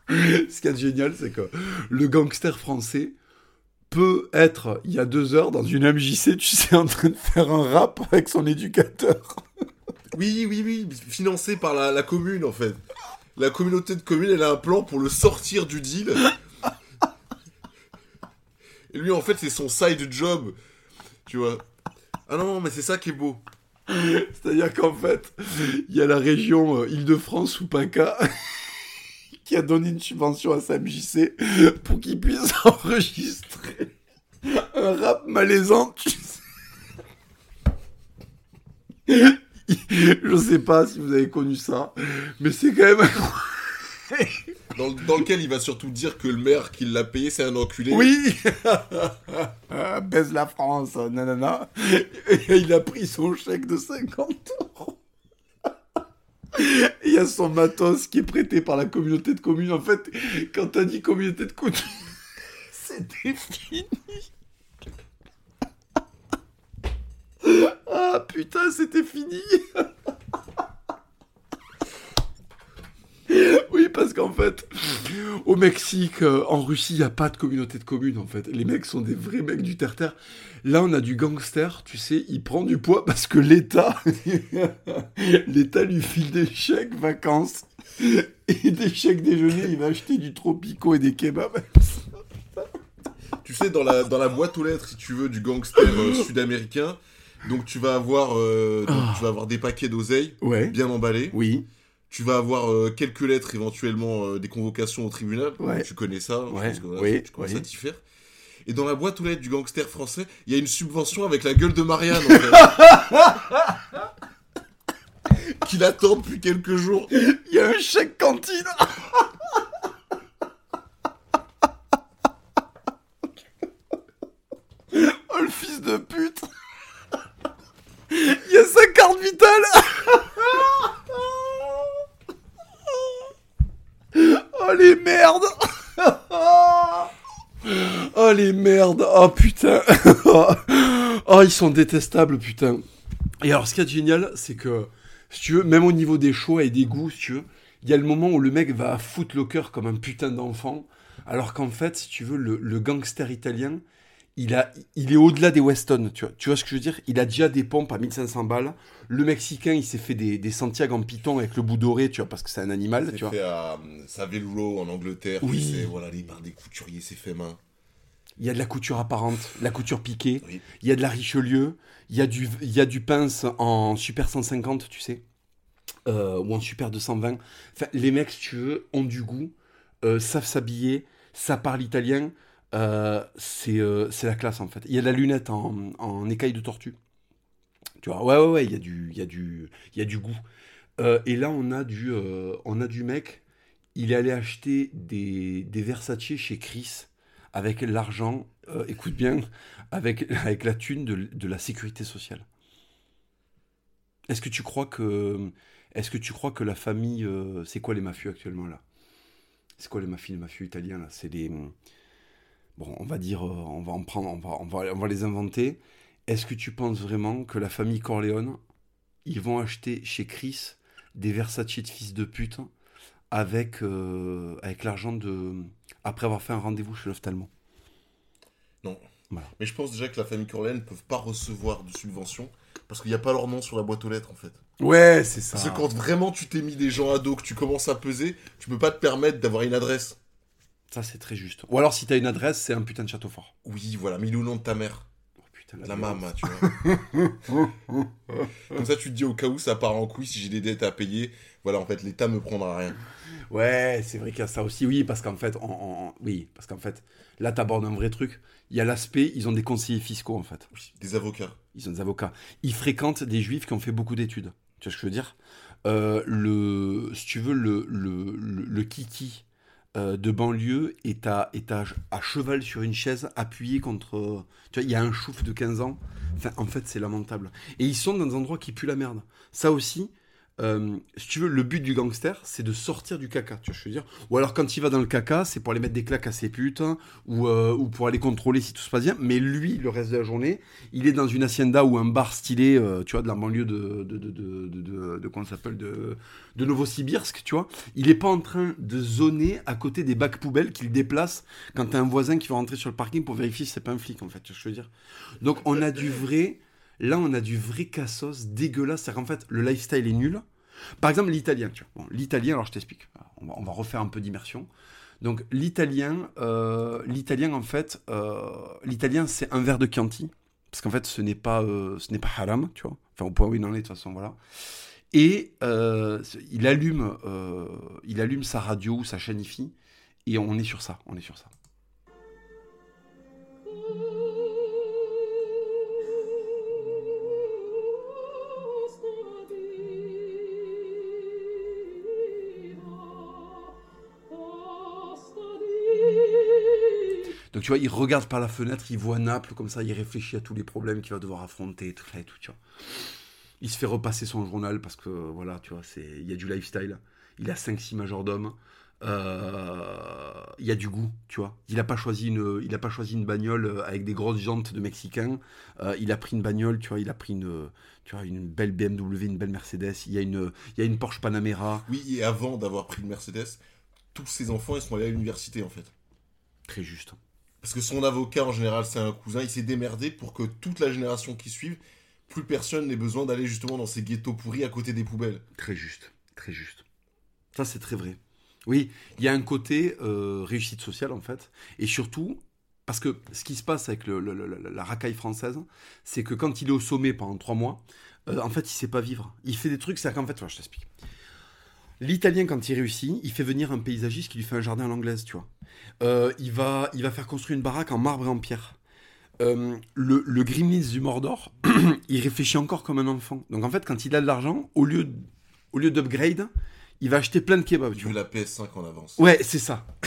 Ce qui est génial, c'est que le gangster français peut être, il y a deux heures, dans une MJC, tu sais, en train de faire un rap avec son éducateur. oui, oui, oui, financé par la, commune, en fait. La communauté de communes, elle a un plan pour le sortir du deal. Et lui, en fait, c'est son side job. Tu vois. Ah non, mais c'est ça qui est beau. C'est-à-dire qu'en fait, il y a la région euh, Île-de-France ou PACA qui a donné une subvention à Sam JC pour qu'il puisse enregistrer un rap malaisant. Je sais pas si vous avez connu ça, mais c'est quand même dans, dans, lequel il va surtout dire que le maire qui l'a payé, c'est un enculé. Oui Baise la France, nanana. Et il a pris son chèque de 50 euros. Il y a son matos qui est prêté par la communauté de communes. En fait, quand t'as dit communauté de communes, c'était fini. Ah putain, c'était fini. Oui, parce qu'en fait, au Mexique, euh, en Russie, il n'y a pas de communauté de communes, en fait. Les mecs sont des vrais mecs du terre-terre. Là, on a du gangster, tu sais, il prend du poids parce que l'État, l'État lui file des chèques vacances et des chèques déjeuner. Il va acheter du tropico et des kebabs. tu sais, dans la, dans la boîte aux lettres, si tu veux, du gangster euh, sud-américain, donc tu vas avoir, euh, ah. tu vas avoir des paquets d'oseille bien emballés. Oui. Tu vas avoir euh, quelques lettres, éventuellement euh, des convocations au tribunal. Tu connais ça. Ouais. oui. Tu commences à t'y faire. Et dans la boîte aux lettres du gangster français, il y a une subvention avec la gueule de Marianne. En fait. Qu'il attend depuis quelques jours. Il y a un chèque cantine. oh le fils de pute. Il y a sa carte vitale. Oh les merdes Merdes Oh putain Oh ils sont détestables putain Et alors ce qui est génial c'est que si tu veux même au niveau des choix et des goûts si tu veux il y a le moment où le mec va foutre le cœur comme un putain d'enfant alors qu'en fait si tu veux le gangster italien il, a, il est au-delà des Weston, tu vois, tu vois ce que je veux dire? Il a déjà des pompes à 1500 balles. Le Mexicain, il s'est fait des, des Santiago en python avec le bout doré, tu vois, parce que c'est un animal, tu vois. fait à euh, Savile Row en Angleterre, oui. voilà, les par des couturiers, c'est fait main. Il y a de la couture apparente, la couture piquée. Il y a de la Richelieu. Il y a du, il y a du pince en Super 150, tu sais. Euh, ou en Super 220. Enfin, les mecs, si tu veux, ont du goût, euh, savent s'habiller, ça parle italien. Euh, c'est la classe en fait. Il y a de la lunette en, en écaille de tortue. Tu vois, ouais, ouais, ouais, il y a du, il y a du, il y a du goût. Et là, on a du, on a du mec. Il est allé acheter des, des Versace chez Chris avec l'argent. euh, écoute bien, avec avec la thune de, la sécurité sociale. Est-ce que tu crois que, la famille, euh, c'est quoi les mafieux actuellement là? C'est quoi les mafieux, les mafieux italiens là? C'est les, bon, on va dire, euh, on va en prendre, on va, on va, on va les inventer. Est-ce que tu penses vraiment que la famille Corleone, ils vont acheter chez Chris des Versace de fils de pute avec, euh, avec l'argent de. après avoir fait un rendez-vous chez l'ophtalmo Non. Voilà. Mais je pense déjà que la famille Corleone ne peuvent pas recevoir de subvention parce qu'il n'y a pas leur nom sur la boîte aux lettres en fait. Ouais, c'est ça. Parce que quand vraiment tu t'es mis des gens à dos, que tu commences à peser, tu peux pas te permettre d'avoir une adresse. Ça, c'est très juste. Ou alors, si t'as une adresse, c'est un putain de château fort. Oui, voilà, mais le nom de ta mère, putain, la violence. mama, tu vois. Comme ça, tu te dis au cas où ça part en couille, si j'ai des dettes à payer, voilà, en fait, l'État me prendra rien. Ouais, c'est vrai qu'il y a ça aussi. Oui, parce qu'en fait, en- oui, parce qu'en fait, là, t'abordes un vrai truc. Il y a l'aspect, ils ont des conseillers fiscaux, en fait. Oui, des avocats. Ils ont des avocats. Ils fréquentent des juifs qui ont fait beaucoup d'études. Tu vois ce que je veux dire? Euh, le, Si tu veux, le, le, le, le kiki euh, de banlieue est, à, à, à cheval sur une chaise, appuyé contre... Tu vois, il y a un chouf de 15 ans. Enfin, en fait, c'est lamentable. Et ils sont dans des endroits qui puent la merde. Ça aussi, euh, si tu veux, le but du gangster, c'est de sortir du caca, tu veux dire Ou alors quand il va dans le caca, c'est pour aller mettre des claques à ses putes, hein, ou, euh, ou pour aller contrôler si tout se passe bien. Mais lui, le reste de la journée, il est dans une hacienda ou un bar stylé, euh, tu vois, de la banlieue de, de, de, de, de, comment s'appelle, de, de Novosibirsk, tu vois. Il est pas en train de zoner à côté des bacs poubelles qu'il déplace quand t'as un voisin qui va rentrer sur le parking pour vérifier si c'est pas un flic, en fait, tu vois je veux dire Donc on a du vrai, là on a du vrai cassos dégueulasse, c'est-à-dire qu'en fait, le lifestyle est nul. Par exemple, l'italien. Bon, l'italien, alors je t'explique. On va, refaire un peu d'immersion. Donc, l'italien, euh, l'italien, en fait, euh, l'italien, c'est un verre de Chianti. Parce qu'en fait, ce n'est pas, euh, ce n'est pas haram, tu vois. Enfin, au point où il en est, de toute façon, voilà. Et il, allume, il allume sa radio ou sa chaîne IFI. Et on est sur ça, on est sur ça. Donc tu vois, il regarde par la fenêtre, il voit Naples comme ça, il réfléchit à tous les problèmes qu'il va devoir affronter, tout ça et tout, tu vois. Il se fait repasser son journal parce que voilà, tu vois, c'est il y a du lifestyle. Il a 5-6 majordomes. Euh, il y a du goût, tu vois. Il n'a pas choisi une, il a pas choisi une bagnole euh, avec des grosses jantes de Mexicain. Euh, il a pris une bagnole, tu vois. Il a pris une, tu vois, une belle BMW, une belle Mercedes. Il y a une, il y a une Porsche Panamera. Oui, et avant d'avoir pris le Mercedes, tous ses enfants, ils sont allés à l'université, en fait. Très juste. Parce que son avocat, en général, c'est un cousin, il s'est démerdé pour que toute la génération qui suive, plus personne n'ait besoin d'aller justement dans ces ghettos pourris à côté des poubelles. Très juste, très juste. Ça, c'est très vrai. Oui, il y a un côté euh, réussite sociale, en fait. Et surtout, parce que ce qui se passe avec la racaille française, c'est que quand il est au sommet pendant trois mois, euh, en fait, il sait pas vivre. Il fait des trucs, c'est qu'en fait, voilà, je t'explique. L'italien, quand il réussit, il fait venir un paysagiste qui lui fait un jardin à l'anglaise, tu vois. Euh, il, va, il va faire construire une baraque en marbre et en pierre. Euh, le, le Gremlins du Mordor, il réfléchit encore comme un enfant. Donc en fait, quand il a de l'argent, au lieu, au lieu d'upgrade, il va acheter plein de kebabs. Tu Tu veux la PS5 en avance. Ouais, c'est ça.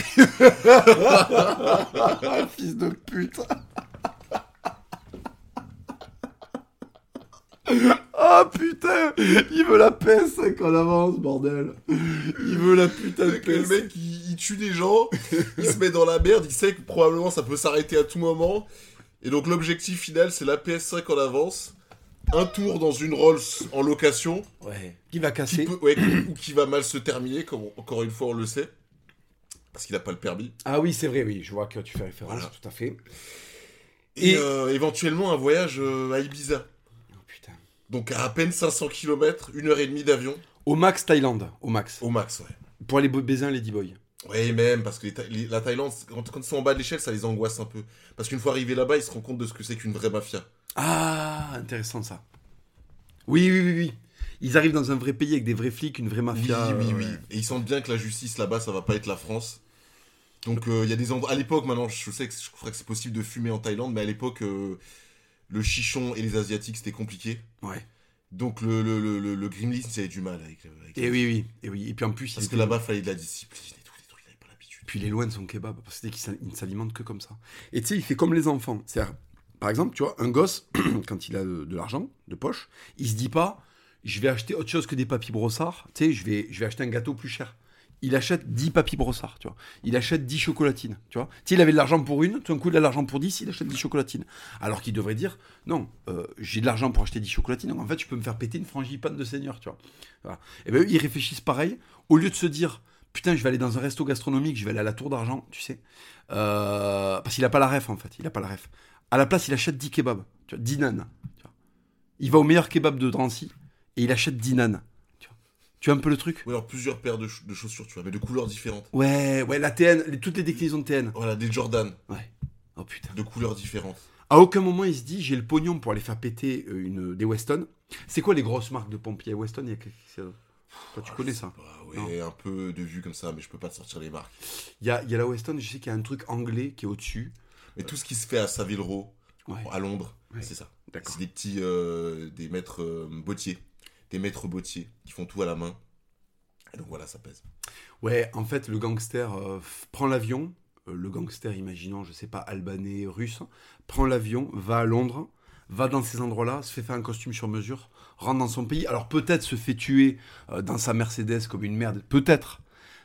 Fils de pute. Ah putain Il veut la PS5 en avance, bordel Il veut la putain de C'est que le PS5 mec, il, il tue des gens, il se met dans la merde, il sait que probablement ça peut s'arrêter à tout moment. Et donc l'objectif final, c'est la PS5 en avance, un tour dans une Rolls en location, Ouais. Qui va qui casser peut, ouais, ou qui va mal se terminer, comme on- encore une fois on le sait, parce qu'il n'a pas le permis. Ah oui, c'est vrai, oui, je vois que tu fais référence, Voilà. tout à fait. Et, Et- euh, éventuellement un voyage euh, à Ibiza. Donc à à peine 500 km, une heure et demie d'avion, Au max Thaïlande, au max. au max, ouais. Pour aller baiser un Ladyboy. Ouais, même, parce que les Tha- les- la Thaïlande, quand, quand ils sont en bas de l'échelle, ça les angoisse un peu. Parce qu'une fois arrivés là-bas, ils se rendent compte de ce que c'est qu'une vraie mafia. Ah, intéressant ça. Oui, oui, oui, oui. Ils arrivent dans un vrai pays avec des vrais flics, une vraie mafia. oui, oui, euh, oui. ouais. Et ils sentent bien que la justice là-bas, ça va pas être la France. Donc euh, il y a des endroits. À l'époque, maintenant, je sais que je crois que c'est possible de fumer en Thaïlande, mais à l'époque, euh, le chichon et les asiatiques c'était compliqué. Ouais. Donc le, le, le, le, le Gremlins, il avait du mal avec, avec Et oui, oui, et oui. Et puis en plus, il Parce que là-bas, il fallait de la discipline et tout, des trucs, il avait pas l'habitude. Puis il est loin de son kebab, parce qu'il ne s'alimente que comme ça. Et tu sais, il fait comme les enfants. C'est-à-dire, par exemple, tu vois, un gosse, quand il a de, de l'argent de poche, il se dit pas, je vais acheter autre chose que des papis brossards, tu sais, je vais, je vais acheter un gâteau plus cher. Il achète 10 papis brossards, tu vois. Il achète 10 chocolatines, tu vois. Tu sais, il avait de l'argent pour une, tout d'un coup, il a de l'argent pour 10, il achète 10 chocolatines. Alors qu'il devrait dire, non, euh, j'ai de l'argent pour acheter 10 chocolatines, donc en fait, je peux me faire péter une frangipane de seigneur, tu vois. Et ben, eux, ils réfléchissent pareil, au lieu de se dire, putain, je vais aller dans un resto gastronomique, je vais aller à la tour d'argent, tu sais. Euh, parce qu'il a pas la ref, en fait. Il a pas la ref. À la place, il achète 10 kebabs, tu vois, 10 nanes. Il va au meilleur kebab de Drancy et il achète 10 nanes. Tu vois, un peu le truc? Ou alors plusieurs paires de, ch- de chaussures, tu vois, mais de couleurs différentes. Ouais, ouais, la TN, les- toutes les déclinaisons de TN. Voilà, des Jordan, Ouais. Oh putain. de couleurs différentes. À aucun moment il se dit j'ai le pognon pour aller faire péter euh, une, des Weston. C'est quoi les grosses marques de pompiers Weston, il y a. Toi, tu connais ça ouais, un peu de vue comme ça, mais je peux pas te sortir les marques. Il y a, y a la Weston, je sais qu'il y a un truc anglais qui est au-dessus. Mais tout ce qui se fait à Savile Row, Ouais. à Londres, Ouais. c'est ça. D'accord. C'est des petits, euh, des maîtres euh, bottiers, des maîtres bottiers qui font tout à la main. Et donc voilà, ça pèse. Ouais, en fait, le gangster euh, prend l'avion. euh, le gangster, imaginons, je sais pas, albanais, russe, prend l'avion, va à Londres, va dans ces endroits-là, se fait faire un costume sur mesure, rentre dans son pays. Alors peut-être se fait tuer euh, dans sa Mercedes comme une merde, peut-être.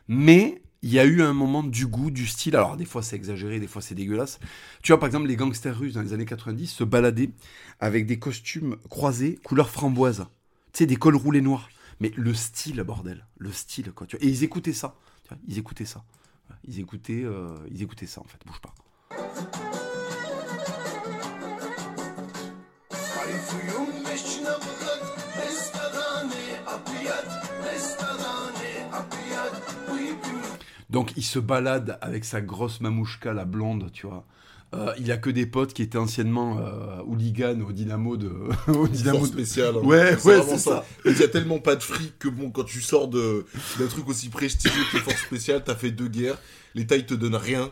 Mais il y a eu un moment du goût, du style. Alors des fois c'est exagéré, des fois c'est dégueulasse. Tu vois, par exemple, les gangsters russes dans les années 90 se baladaient avec des costumes croisés, couleur framboise. Sais, des cols roulés noirs. Mais le style, bordel, le style, quoi. Tu vois. Et ils écoutaient ça. Ils écoutaient ça. Ils écoutaient, euh, ils écoutaient ça, en fait. Bouge pas. Donc, il se balade avec sa grosse mamouchka, la blonde, tu vois. Euh, il a que des potes qui étaient anciennement euh, hooligans au Dynamo de. au Dynamo Force de- spéciale. hein. Ouais, ouais, c'est ça. Il y a tellement pas de fric que bon, quand tu sors de d'un truc aussi prestigieux que les forces spéciales, t'as fait deux guerres, l'État il te donne rien.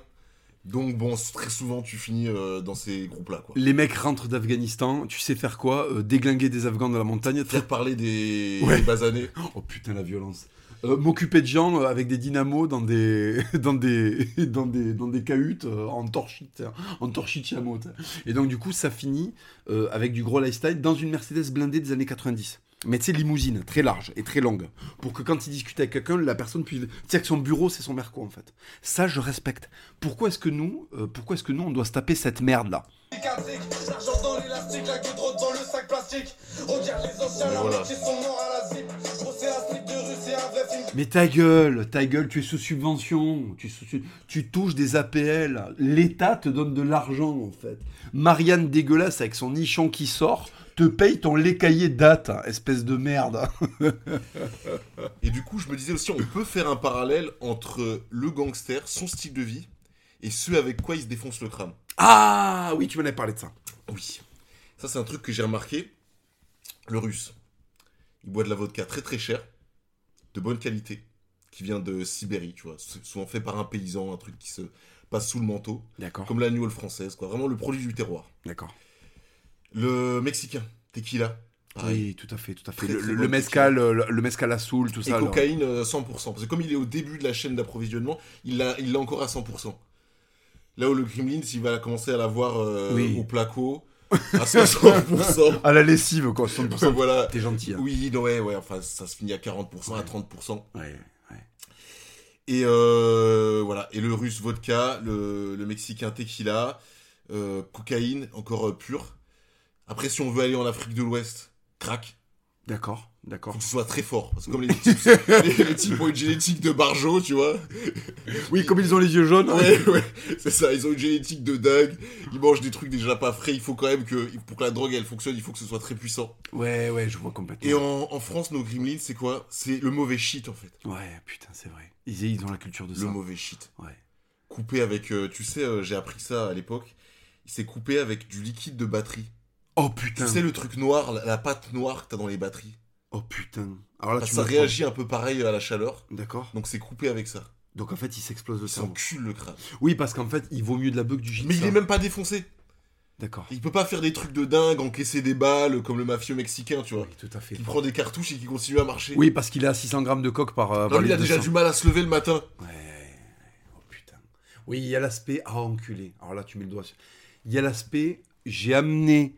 Donc bon, très souvent tu finis euh, dans ces groupes-là, quoi. Les mecs rentrent d'Afghanistan, tu sais faire quoi? Euh, Déglinguer des Afghans dans la montagne. Faire parler des, Ouais. des basanés. Oh putain, la violence. Euh, M'occuper de gens euh, avec des dynamos dans des, dans des, dans des, dans des cahutes euh, en torchite, en torchite chameau. tu sais. Et donc, du coup, ça finit euh, avec du gros lifestyle dans une Mercedes blindée des années 90. Mais tu sais, limousine, très large et très longue. Pour que quand il discute avec quelqu'un, la personne puisse. Tu sais que son bureau, c'est son merco, en fait. Ça, je respecte. Pourquoi est-ce que nous, euh, pourquoi est-ce que nous, on doit se taper cette merde-là? Cicatrique, l'argent dans l'élastique, la gueule droite dans le sac plastique. Regarde les anciens, Mais leurs voilà. métiers sont morts à la zip. Mais ta gueule, ta gueule, tu es sous subvention, tu, es sous- tu touches des APL, l'État te donne de l'argent en fait. Marianne dégueulasse avec son nichon qui sort, te paye ton lait caillé date, espèce de merde. Et du coup, je me disais aussi, on peut faire un parallèle entre le gangster, son style de vie, et ce avec quoi il se défonce le crâne. Ah oui, tu m'en avais parlé de ça. Oui. Ça, c'est un truc que j'ai remarqué. Le russe. Il boit de la vodka très très chère, de bonne qualité, qui vient de Sibérie, tu vois. C'est souvent fait par un paysan, un truc qui se passe sous le manteau, D'accord, comme la gnôle française, quoi. Vraiment le produit du terroir. d'accord. Le mexicain, tequila. pareil. Oui, tout à fait, tout à fait. Très, Le, très le mezcal, le, le mezcal à soul, tout Et ça. cocaïne euh, 100%. Parce que comme il est au début de la chaîne d'approvisionnement, il l'a il l'a encore à 100%. Là où le Kremlin, il va commencer à l'avoir euh, Oui. au placo, à 60%. À la lessive, quoi, 100%. voilà. T'es gentil. Hein. Oui, non, ouais, ouais, enfin, ça se finit à 40%, à 30%. Ouais, ouais. Et euh, voilà, et le russe vodka, le, le mexicain tequila, euh, cocaïne, encore euh, pure. Après, si on veut aller en Afrique de l'Ouest, crack, D'accord, d'accord. faut que ce soit très fort. Parce que comme les types, les, les types ont une génétique de barjo, tu vois. Oui, comme ils ont les yeux jaunes. Ouais, ouais, c'est ça, ils ont une génétique de dingue. Ils mangent des trucs déjà pas frais. Il faut quand même que, pour que la drogue elle fonctionne, il faut que ce soit très puissant. Ouais, ouais, je vois complètement. Et en, en France, nos gremlins, c'est quoi? C'est le mauvais shit en fait. Ouais, putain, c'est vrai. Ils, ils ont la culture de Le ça. mauvais shit. Ouais. Coupé avec, euh, tu sais, euh, j'ai appris ça à l'époque. Il s'est coupé avec du liquide de batterie. Oh putain. Tu sais le truc noir, la, la pâte noire que t'as dans les batteries? Oh putain. Alors là, tu que ça réagit un peu pareil à la chaleur. D'accord. Donc c'est coupé avec ça. Donc en fait, il s'explose le Il cerveau. s'encule le crâne. Oui, parce qu'en fait, il vaut mieux de la que du gîte. Mais il est même pas défoncé. D'accord. Il peut pas faire des trucs de dingue, encaisser des balles comme le mafieux mexicain, tu vois. Oui, tout à fait. Qui prend des cartouches et qui continue à marcher. Oui, parce qu'il a 600 grammes de coke par. euh, Non, par il a déjà du mal à se lever le matin. Ouais. Oh putain. Oui, il y a l'aspect. Ah, enculé. Alors là, tu mets le doigt sur. Il y a l'aspect. J'ai amené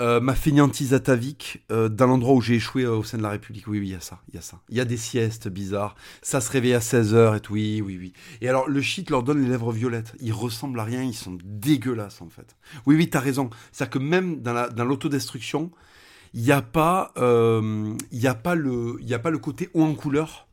euh, ma fainéantise atavique euh, dans l'endroit où j'ai échoué euh, au sein de la République. Oui, oui, il y a ça. Il y a ça. Il y a des siestes bizarres. Ça se réveille à 16h et tout. Oui, oui, oui. Et alors, le shit leur donne les lèvres violettes. Ils ressemblent à rien. Ils sont dégueulasses, en fait. Oui, oui, t'as raison. C'est-à-dire que même dans la- l'autodestruction, il n'y a pas, euh, y a pas le, y a pas le côté haut en couleur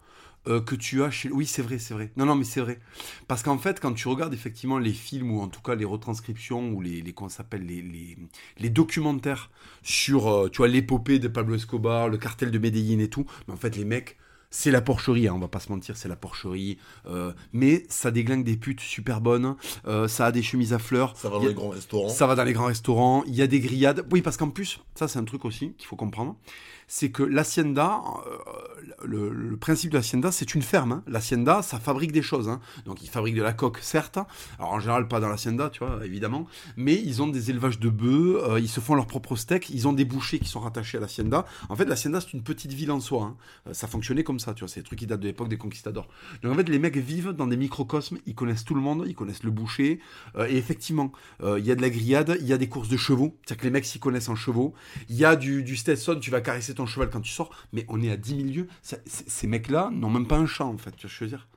euh, que tu as chez. Oui, c'est vrai, c'est vrai. Non, non, mais c'est vrai. Parce qu'en fait, quand tu regardes effectivement les films ou en tout cas les retranscriptions ou les, les ça s'appelle les, les, les documentaires sur, euh, tu vois, l'épopée de Pablo Escobar, le cartel de Medellín et tout, mais en fait les mecs. C'est la porcherie, hein, on va pas se mentir, c'est la porcherie. euh, mais ça déglingue des putes super bonnes, euh, ça a des chemises à fleurs. Ça va dans a- les grands restaurants. ça va dans les grands restaurants, il y a des grillades. Oui, parce qu'en plus, ça c'est un truc aussi qu'il faut comprendre, c'est que l'hacienda, euh, le, principe de l'hacienda, c'est une ferme. hein. L'hacienda, ça fabrique des choses. hein. Donc ils fabriquent de la coque, certes. Alors en général, pas dans l'hacienda, tu vois, évidemment. Mais ils ont des élevages de bœufs, euh, ils se font leur propre steak, ils ont des bouchers qui sont rattachés à l'hacienda. En fait, l'hacienda, c'est une petite ville en soi. hein. Euh, Ça fonctionnait comme ça, tu vois. C'est des trucs qui datent de l'époque des conquistadors. Donc en fait, les mecs vivent dans des microcosmes, ils connaissent tout le monde, ils connaissent le boucher. Euh, et effectivement, il y a de la grillade, il y a des courses de chevaux. C'est-à-dire que les mecs s'y connaissent en chevaux. Il y a du, du Stetson, tu vas caresser ton cheval quand tu sors. Mais on est à 10 000 lieues. Ça- ces mecs-là n'ont même pas un champ, en fait. Tu vois ce que je veux dire?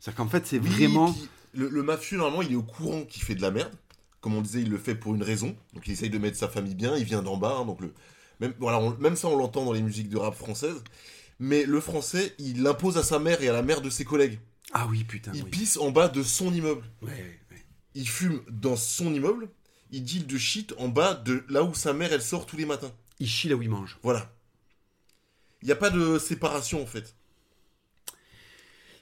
C'est-à-dire qu'en fait, c'est Oui, vraiment. le, le mafieux, normalement, il est au courant qu'il fait de la merde. Comme on disait, il le fait pour une raison. Donc il essaye de mettre sa famille bien. Il vient d'en bas. hein, donc le, même, voilà, on- même ça, on l'entend dans les musiques de rap françaises. Mais le français, il l'impose à sa mère et à la mère de ses collègues. Ah oui, putain. Il oui. pisse en bas de son immeuble. Ouais, ouais. Il fume dans son immeuble. Il deal de shit en bas de là où sa mère, elle sort tous les matins. Il chie là où il mange. Voilà. Il n'y a pas de séparation, en fait.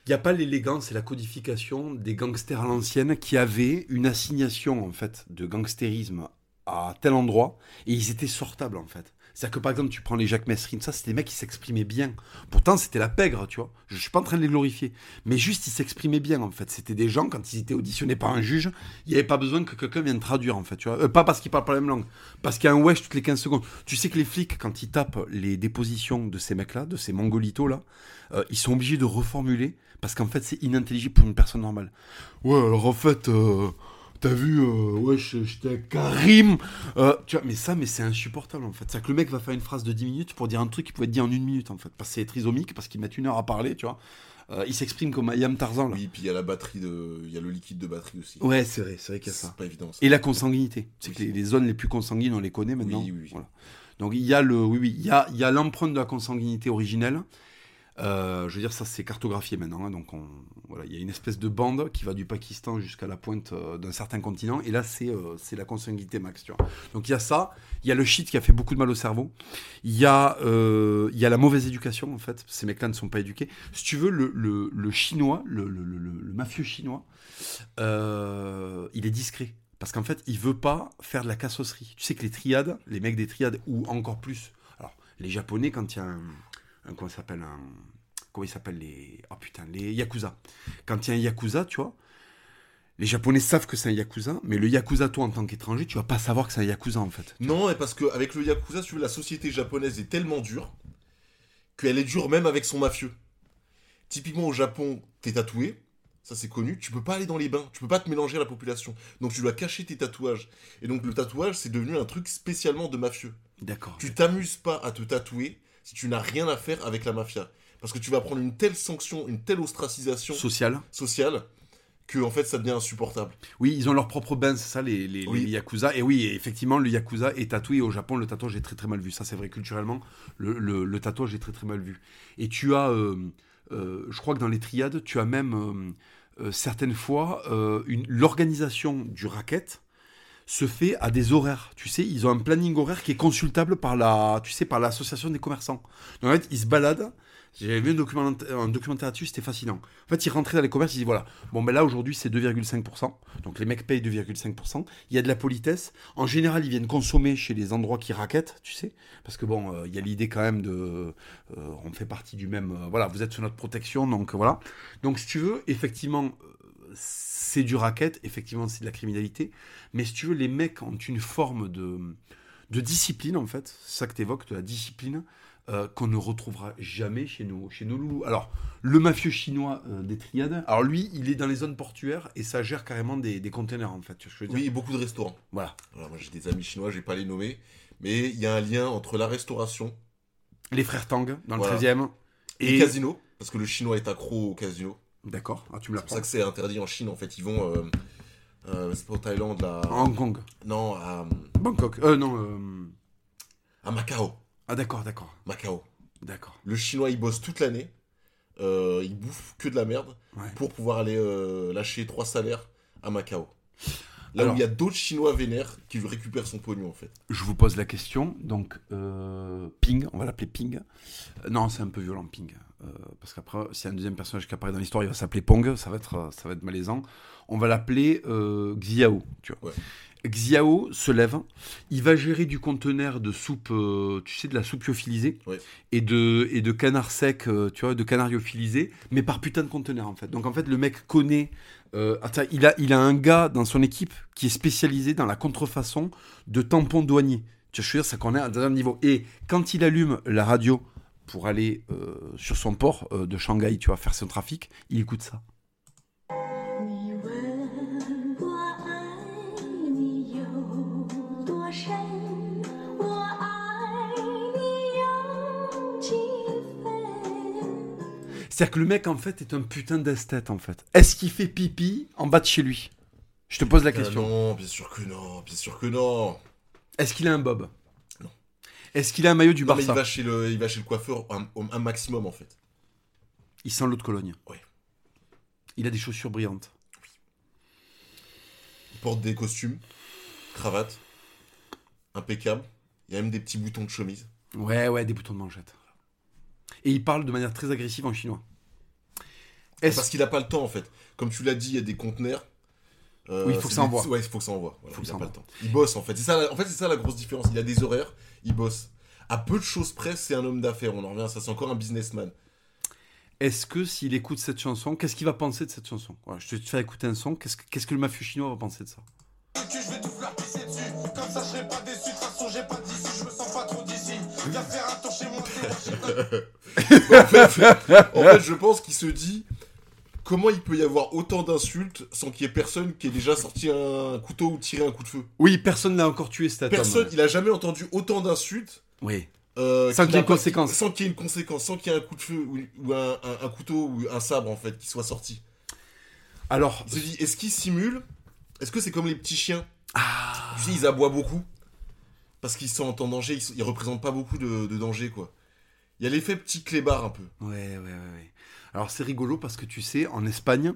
Il n'y a pas l'élégance et la codification des gangsters à l'ancienne qui avaient une assignation en fait de gangstérisme à tel endroit et ils étaient sortables en fait. C'est-à-dire que par exemple tu prends les Jacques Messrine, ça c'était des mecs qui s'exprimaient bien. Pourtant c'était la pègre, tu vois. Je suis pas en train de les glorifier, mais juste ils s'exprimaient bien en fait. C'était des gens quand ils étaient auditionnés par un juge, il n'y avait pas besoin que quelqu'un vienne traduire en fait, tu vois. Euh, pas parce qu'ils parlent pas la même langue, parce qu'il y a un wesh toutes les 15 secondes. Tu sais que les flics quand ils tapent les dépositions de ces mecs-là, de ces mongolitos là, euh, ils sont obligés de reformuler parce qu'en fait c'est inintelligible pour une personne normale. Ouais, alors en fait, euh, t'as vu, euh, ouais, je- j'étais avec Karim. Euh, tu vois, mais ça, mais c'est insupportable en fait. C'est-à-dire que le mec va faire une phrase de 10 minutes pour dire un truc qui pouvait être dit en une minute en fait. Parce que c'est trisomique, parce qu'ils mettent une heure à parler, tu vois. Euh, il s'exprime comme Ayam Tarzan là. Oui, puis il y a la batterie de. Il y a le liquide de batterie aussi. Ouais, c'est vrai, c'est vrai qu'il y a C'est ça. pas évident. ça. Et la consanguinité. C'est Oui. que les, les zones les plus consanguines, on les connaît maintenant. Oui, oui, oui. Voilà. Donc il y a le, oui, oui, il y a, il y a l'empreinte de la consanguinité originelle. Euh, je veux dire, ça c'est cartographié maintenant. hein, donc on, voilà, il y a une espèce de bande qui va du Pakistan jusqu'à la pointe euh, d'un certain continent. Et là, c'est euh, la consanguinité max. Donc il y a ça. Il y a le shit qui a fait beaucoup de mal au cerveau. Il y a, y a la mauvaise éducation en fait. Ces mecs-là ne sont pas éduqués. Si tu veux, le, le, le chinois, le, le, mafieux chinois, il est discret. Parce qu'en fait, il veut pas faire de la cassosserie. Tu sais que les triades, les mecs des triades, ou encore plus, alors les japonais, quand il y a un, un comment s'appelle un, comment ils s'appellent les, oh putain, les yakuza. Quand il y a un yakuza, tu vois, les japonais savent que c'est un yakuza, mais le yakuza, toi, en tant qu'étranger, tu vas pas savoir que c'est un yakuza en fait. Non, et parce qu'avec le Yakuza, tu veux, la société japonaise est tellement dure qu'elle est dure même avec son mafieux. Typiquement au Japon, t'es tatoué, ça c'est connu, tu peux pas aller dans les bains, tu peux pas te mélanger à la population. Donc tu dois cacher tes tatouages. Et donc le tatouage, c'est devenu un truc spécialement de mafieux. D'accord. Tu t'amuses pas à te tatouer si tu n'as rien à faire avec la mafia. Parce que tu vas prendre une telle sanction, une telle ostracisation Social. sociale, que en fait ça devient insupportable. Oui, ils ont leur propre bain, c'est ça, les, les, Oui. les yakuza. Et oui, effectivement, le yakuza est tatoué. Au Japon, le tatouage est très très mal vu. Ça, c'est vrai, culturellement, le, le, le tatouage est très très mal vu. Et tu as, euh, euh, je crois que dans les triades, tu as même euh, certaines fois l'organisation du racket se fait à des horaires. Tu sais, ils ont un planning horaire qui est consultable par la, tu sais, par l'association des commerçants. Donc en fait, ils se baladent. J'avais vu un documentaire, un documentaire là-dessus, c'était fascinant. En fait, ils rentraient dans les commerces, ils disaient voilà, bon ben là aujourd'hui c'est 2,5%, donc les mecs payent 2,5%. Il y a de la politesse. En général, ils viennent consommer chez les endroits qui raquettent, tu sais, parce que bon, euh, il y a l'idée quand même de, euh, on fait partie du même, euh, voilà, vous êtes sous notre protection, donc voilà. Donc si tu veux, effectivement, c'est du racket, effectivement, c'est de la criminalité. Mais si tu veux, les mecs ont une forme de, de discipline, en fait. C'est ça que tu évoques, de la discipline. euh, qu'on ne retrouvera jamais chez nous, chez nos loulous. Alors, le mafieux chinois euh, des triades, alors lui, il est dans les zones portuaires et ça gère carrément des, des containers, en fait. Tu vois ce que je veux dire? Oui, beaucoup de restaurants. Voilà. Alors, moi, j'ai des amis chinois, je vais pas les nommer. Mais il y a un lien entre la restauration Les frères Tang, dans le Voilà. 13e. et les casinos. Parce que le chinois est accro au casino. D'accord, ah, tu me C'est pour ça l'apprends. que c'est interdit en Chine. En fait, ils vont. euh, euh, c'est Thaïlande. En Hong Kong. Non, à, Bangkok. Euh, non. euh, à Macao. Ah, d'accord, d'accord. Macao. D'accord. Le chinois, il bosse toute l'année. Euh, il bouffe que de la merde Ouais. pour pouvoir aller euh, lâcher trois salaires à Macao. Là Alors- où il y a d'autres chinois vénères qui récupèrent son pognon, en fait. Je vous pose la question. Donc, euh, Ping, on va l'appeler Ping. Euh, non, c'est un peu violent, Ping. Euh, parce qu'après, s'il y a un deuxième personnage qui apparaît dans l'histoire, il va s'appeler Pong. Ça va être, ça va être malaisant. On va l'appeler euh, Xiao. Tu vois. Ouais. Xiao se lève. Il va gérer du conteneur de soupe, euh, tu sais, de la soupe lyophilisée. Ouais. Et de, et de canard sec, tu vois, de canard lyophilisé. Mais par putain de conteneur, en fait. Donc, en fait, le mec connaît. attends, il a, il a un gars dans son équipe qui est spécialisé dans la contrefaçon de tampons douaniers. Tu vois, je veux dire, ça qu'on est à un niveau. Et quand il allume la radio pour aller euh, sur son port euh, de Shanghai, tu vois, faire son trafic, il écoute ça. C'est-à-dire que le mec, en fait, est un putain d'esthète, en fait. Est-ce qu'il fait pipi en bas de chez lui? Je te pose la ah question. Non, bien sûr que non, bien sûr que non. Est-ce qu'il a un bob? Est-ce qu'il a un maillot du Non, mais Barça il va chez le, il va chez le coiffeur un, un maximum, en fait. Il sent l'eau de Cologne. Ouais. Il a des chaussures brillantes. Il porte des costumes, cravate, impeccable. Il y a même des petits boutons de chemise. Ouais, ouais, des boutons de manchette. Et il parle de manière très agressive en chinois. Est-ce Parce qu'il a pas le temps, en fait. Comme tu l'as dit, il y a des conteneurs. Euh, Oui, il faut que ça envoie. Ouais, il faut que ça envoie. Voilà, Faut que il ça a pas le temps. Il bosse, en fait. C'est ça, la- en fait, c'est ça la grosse différence. Il a des horaires, il bosse. À peu de choses près, c'est un homme d'affaires. On en revient à ça. C'est encore un businessman. Est-ce que s'il écoute cette chanson, qu'est-ce qu'il va penser de cette chanson? Voilà, Je te fais écouter un son. Qu'est-ce que, qu'est-ce que le mafieux chinois va penser de ça? Je vais tout faire pisser dessus. Comme ça, je serai pas déçu. De toute façon, j'ai pas d'ici. Je me sens pas trop d'ici. Viens faire un tour chez moi. t'es moi, en, fait, en fait, je pense qu'il se dit comment il peut y avoir autant d'insultes sans qu'il y ait personne qui ait déjà sorti un couteau ou tiré un coup de feu? Oui, personne n'a encore tué cet homme. Personne, il a jamais entendu autant d'insultes. Oui. euh, Sans qu'il y ait une conséquence. Sans qu'il y ait une conséquence, sans qu'il y ait un coup de feu ou, ou un, un- un couteau ou un sabre en fait qui soit sorti. Alors, se dit est-ce qu'il simule Est-ce que c'est comme les petits chiens? Ah, Tu sais, ils aboient beaucoup parce qu'ils sont en danger, ils, sont- ils représentent pas beaucoup de, de danger quoi. Il y a l'effet petit clébard un peu. ouais, ouais, ouais, ouais. Alors c'est rigolo parce que tu sais, en Espagne,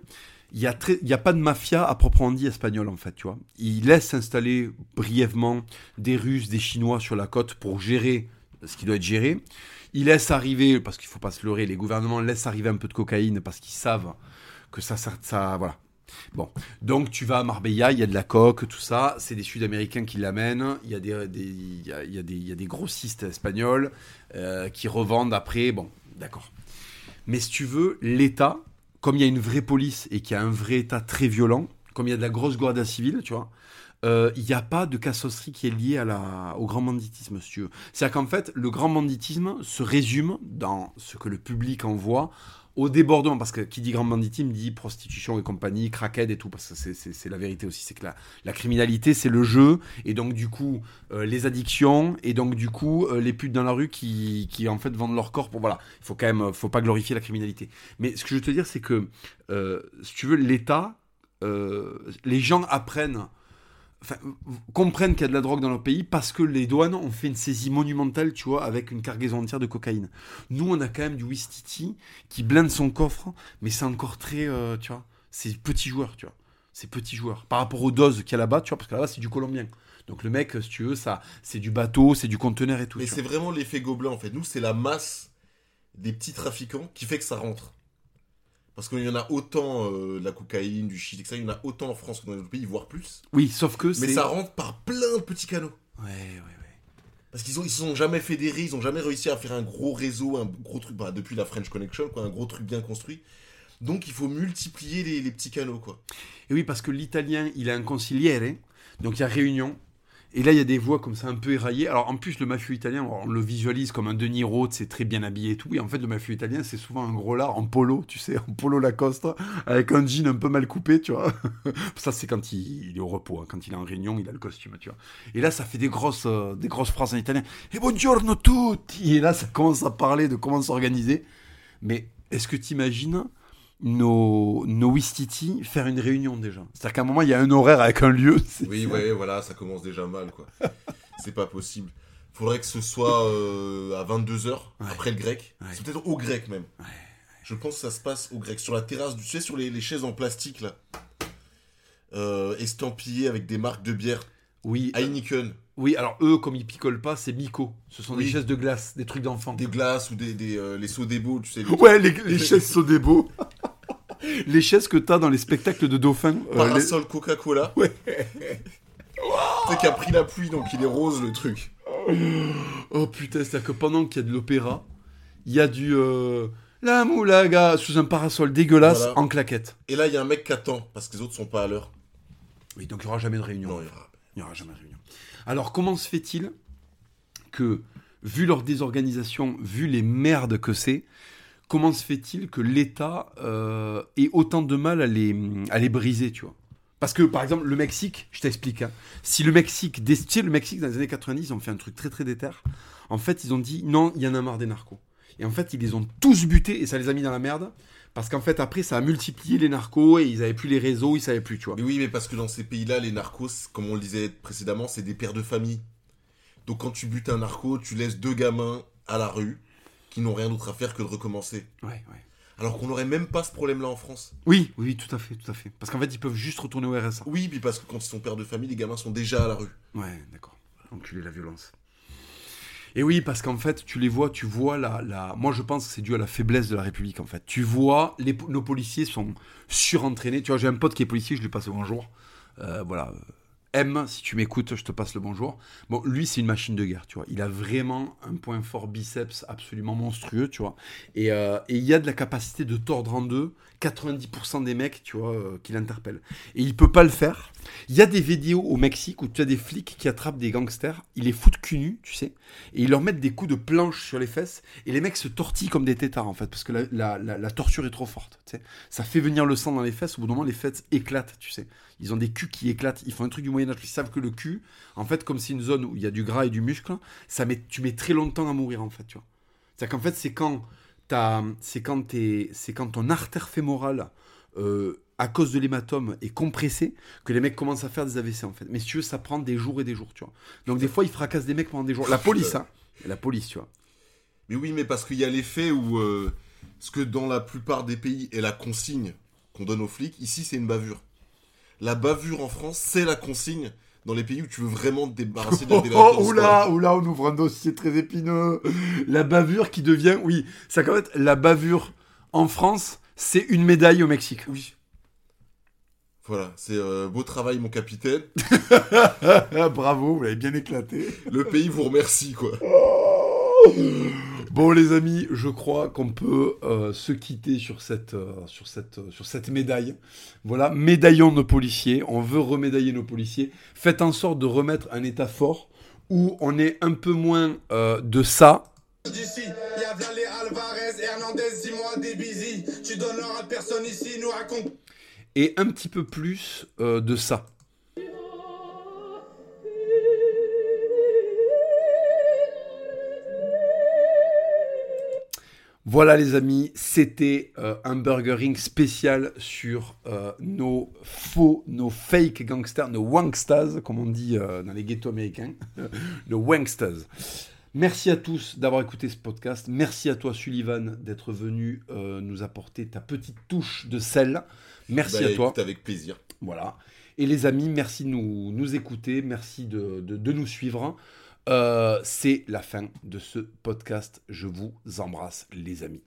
il y a a pas de mafia à proprement dit espagnole en fait, tu vois. Ils laissent s'installer brièvement des Russes, des Chinois sur la côte pour gérer ce qui doit être géré. Ils laissent arriver, parce qu'il faut pas se leurrer, les gouvernements laissent arriver un peu de cocaïne parce qu'ils savent que ça, ça, ça, voilà. Bon, donc tu vas à Marbella, il y a de la coque, tout ça, c'est des Sud-Américains qui l'amènent, il y, a des, y a, y a des grossistes espagnols euh, qui revendent après, bon, d'accord. Mais si tu veux, l'État, comme il y a une vraie police et qu'il y a un vrai État très violent, comme il y a de la grosse guardia civile, tu vois, euh, il n'y a pas de cassosserie qui est liée au grand banditisme, si tu veux. C'est-à-dire qu'en fait, le grand banditisme se résume dans ce que le public envoie au débordement, parce que qui dit grand banditisme dit prostitution et compagnie, craquette et tout, parce que c'est- la vérité aussi, c'est que la, la criminalité c'est le jeu, et donc du coup euh, les addictions, et donc du coup euh, les putes dans la rue qui, qui en fait vendent leur corps pour voilà, il faut quand même, faut pas glorifier la criminalité. Mais ce que je veux te dire c'est que euh, si tu veux l'État, euh, les gens apprennent enfin, comprennent qu'il y a de la drogue dans leur pays parce que les douanes ont fait une saisie monumentale, tu vois, avec une cargaison entière de cocaïne. Nous, on a quand même du Wistiti qui blinde son coffre, mais c'est encore très, euh, tu vois, c'est petit joueur, tu vois. C'est petit joueur. Par rapport aux doses qu'il y a là-bas, tu vois, parce que là-bas, c'est du colombien. Donc le mec, si tu veux, ça, c'est du bateau, c'est du conteneur et tout. Mais c'est vraiment l'effet gobelin en fait. Nous, c'est la masse des petits trafiquants qui fait que ça rentre. Parce qu'il y en a autant euh, de la cocaïne, du shit, etc. Il y en a autant en France que dans les autres pays, voire plus. Oui, sauf que Mais c'est. ça rentre par plein de petits canaux. Ouais, ouais, ouais. Parce qu'ils ont, ils se sont jamais fédérés, ils ont jamais réussi à faire un gros réseau, un gros truc, bah, depuis la French Connection, quoi, un gros truc bien construit. Donc il faut multiplier les, les petits canaux, quoi. Et oui, parce que l'italien, il a un consigliere, donc il y a réunion. Et là, il y a des voix comme ça un peu éraillées. Alors, en plus, le mafieux italien, on le visualise comme un De Niro, c'est très bien habillé et tout. Et en fait, le mafieux italien, c'est souvent un gros lard en polo, tu sais, en polo Lacoste, avec un jean un peu mal coupé, tu vois. ça, c'est quand il, est au repos. hein. Quand il est en réunion, il a le costume, tu vois. Et là, ça fait des grosses, euh, des grosses phrases en italien. Et buongiorno tutti Et là, ça commence à parler de comment s'organiser. Mais est-ce que tu imagines nos, nos Wistiti faire une réunion déjà C'est-à-dire qu'à un moment, il y a un horaire avec un lieu. Oui, ouais, voilà, ça commence déjà mal, quoi. C'est pas possible. Faudrait que ce soit euh, à 22h, Ouais. après le grec. Ouais. C'est peut-être au grec, même. Je pense que ça se passe au grec. Sur la terrasse, du- tu sais, sur les, les chaises en plastique, là. Euh, estampillées avec des marques de bière. Oui, euh, Heineken. oui, alors eux, comme ils picolent pas, c'est Miko. Ce sont des chaises de glace, des trucs d'enfants. Des glaces ou des, des, euh, les Sodebo, tu sais. les- Ouais, les, les chaises Sodebo. les chaises que t'as dans les spectacles de dauphins. euh, Parasol Coca-Cola. Ouais. Qui a pris la pluie, donc il est rose, le truc. les- Oh putain, c'est-à-dire que pendant qu'il y a de l'opéra, il y a du... euh, La moulaga sous un parasol dégueulasse Voilà. en claquette. Et là, il y a un mec qui attend, parce que les autres sont pas à l'heure. Oui, donc il n'y aura jamais de réunion. Non, il y aura- Il n'y aura jamais de réunion. Alors, comment se fait-il que, vu leur désorganisation, vu les merdes que c'est, comment se fait-il que l'État euh, ait autant de mal à les, à les briser, tu vois? Parce que, par exemple, le Mexique, je t'explique, hein, si le Mexique, dé- tu sais, le Mexique, dans les années 90, ils ont fait un truc très très déter. En fait, ils ont dit, non, il y en a marre des narcos. Et en fait, ils les ont tous butés et ça les a mis dans la merde. Parce qu'en fait, après, ça a multiplié les narcos et ils avaient plus les réseaux, ils savaient plus, tu vois. Mais oui, mais parce que dans ces pays-là, les narcos, comme on le disait précédemment, c'est des pères de famille. Donc quand tu butes un narco, tu laisses deux gamins à la rue qui n'ont rien d'autre à faire que de recommencer. Ouais, ouais. Alors qu'on n'aurait même pas ce problème-là en France. Oui, oui, tout à fait, tout à fait. Parce qu'en fait, ils peuvent juste retourner au RSA. Oui, puis parce que quand ils sont pères de famille, les gamins sont déjà à la rue. Ouais, d'accord. Enculé la violence. Et oui, parce qu'en fait, tu les vois, tu vois la, la... Moi, je pense que c'est dû à la faiblesse de la République, en fait. Tu vois, les, nos policiers sont surentraînés. Tu vois, j'ai un pote qui est policier, je lui passe le bonjour. Euh, voilà. M, si tu m'écoutes, je te passe le bonjour. Bon, lui, c'est une machine de guerre, tu vois. Il a vraiment un point fort biceps absolument monstrueux, tu vois. Et, euh, il y a de la capacité de tordre en deux 90% des mecs, tu vois, euh, qui l'interpellent. Et il peut pas le faire. Il y a des vidéos au Mexique où tu as des flics qui attrapent des gangsters, ils les foutent cul nu, tu sais, et ils leur mettent des coups de planche sur les fesses, et les mecs se tortillent comme des têtards, en fait, parce que la, torture est trop forte, tu. Ça fait venir le sang dans les fesses, au bout d'un moment, les fesses éclatent, tu sais. Ils ont des culs qui éclatent, ils font un truc du Moyen-Âge, ils savent que le cul, en fait, comme c'est une zone où il y a du gras et du muscle, ça met, tu mets très longtemps à mourir, en fait, tu vois. C'est-à-dire qu'en fait, c'est quand, quand, c'est quand ton artère fémorale, euh, à cause de l'hématome, est compressée, que les mecs commencent à faire des AVC, en fait. Mais si tu veux, ça prend des jours et des jours, tu vois. Donc des fois, ils fracassent des mecs pendant des jours. La police, hein. La police, tu vois. Mais oui, mais parce qu'il y a l'effet où euh, ce que dans la plupart des pays est la consigne qu'on donne aux flics, ici c'est une bavure. La bavure en France, c'est la consigne dans les pays où tu veux vraiment te débarrasser de la Oh, oh, oula, oula, on ouvre un dossier très épineux. La bavure qui devient, oui, ça quand même, la bavure en France, c'est une médaille au Mexique. Oui. Voilà, c'est euh, beau travail mon capitaine. Bravo, vous l'avez bien éclaté. Le pays vous remercie quoi. Bon les amis, je crois qu'on peut euh, se quitter sur cette, euh, sur, cette, euh, sur cette médaille. Voilà, médaillons nos policiers, on veut remédailler nos policiers. Faites en sorte de remettre un état fort où on est un peu moins de ça. Et un petit peu plus de ça. Voilà les amis, c'était euh, un burgering spécial sur euh, nos faux, nos fake gangsters, nos wangstas, comme on dit euh, dans les ghettos américains, nos wangstas. Merci à tous d'avoir écouté ce podcast. Merci à toi Sullivan d'être venu nous apporter ta petite touche de sel. Merci Bah, à toi. avec plaisir. Voilà. Et les amis, merci de nous, nous écouter, merci de, de- de nous suivre. Euh, C'est la fin de ce podcast. Je vous embrasse, les amis.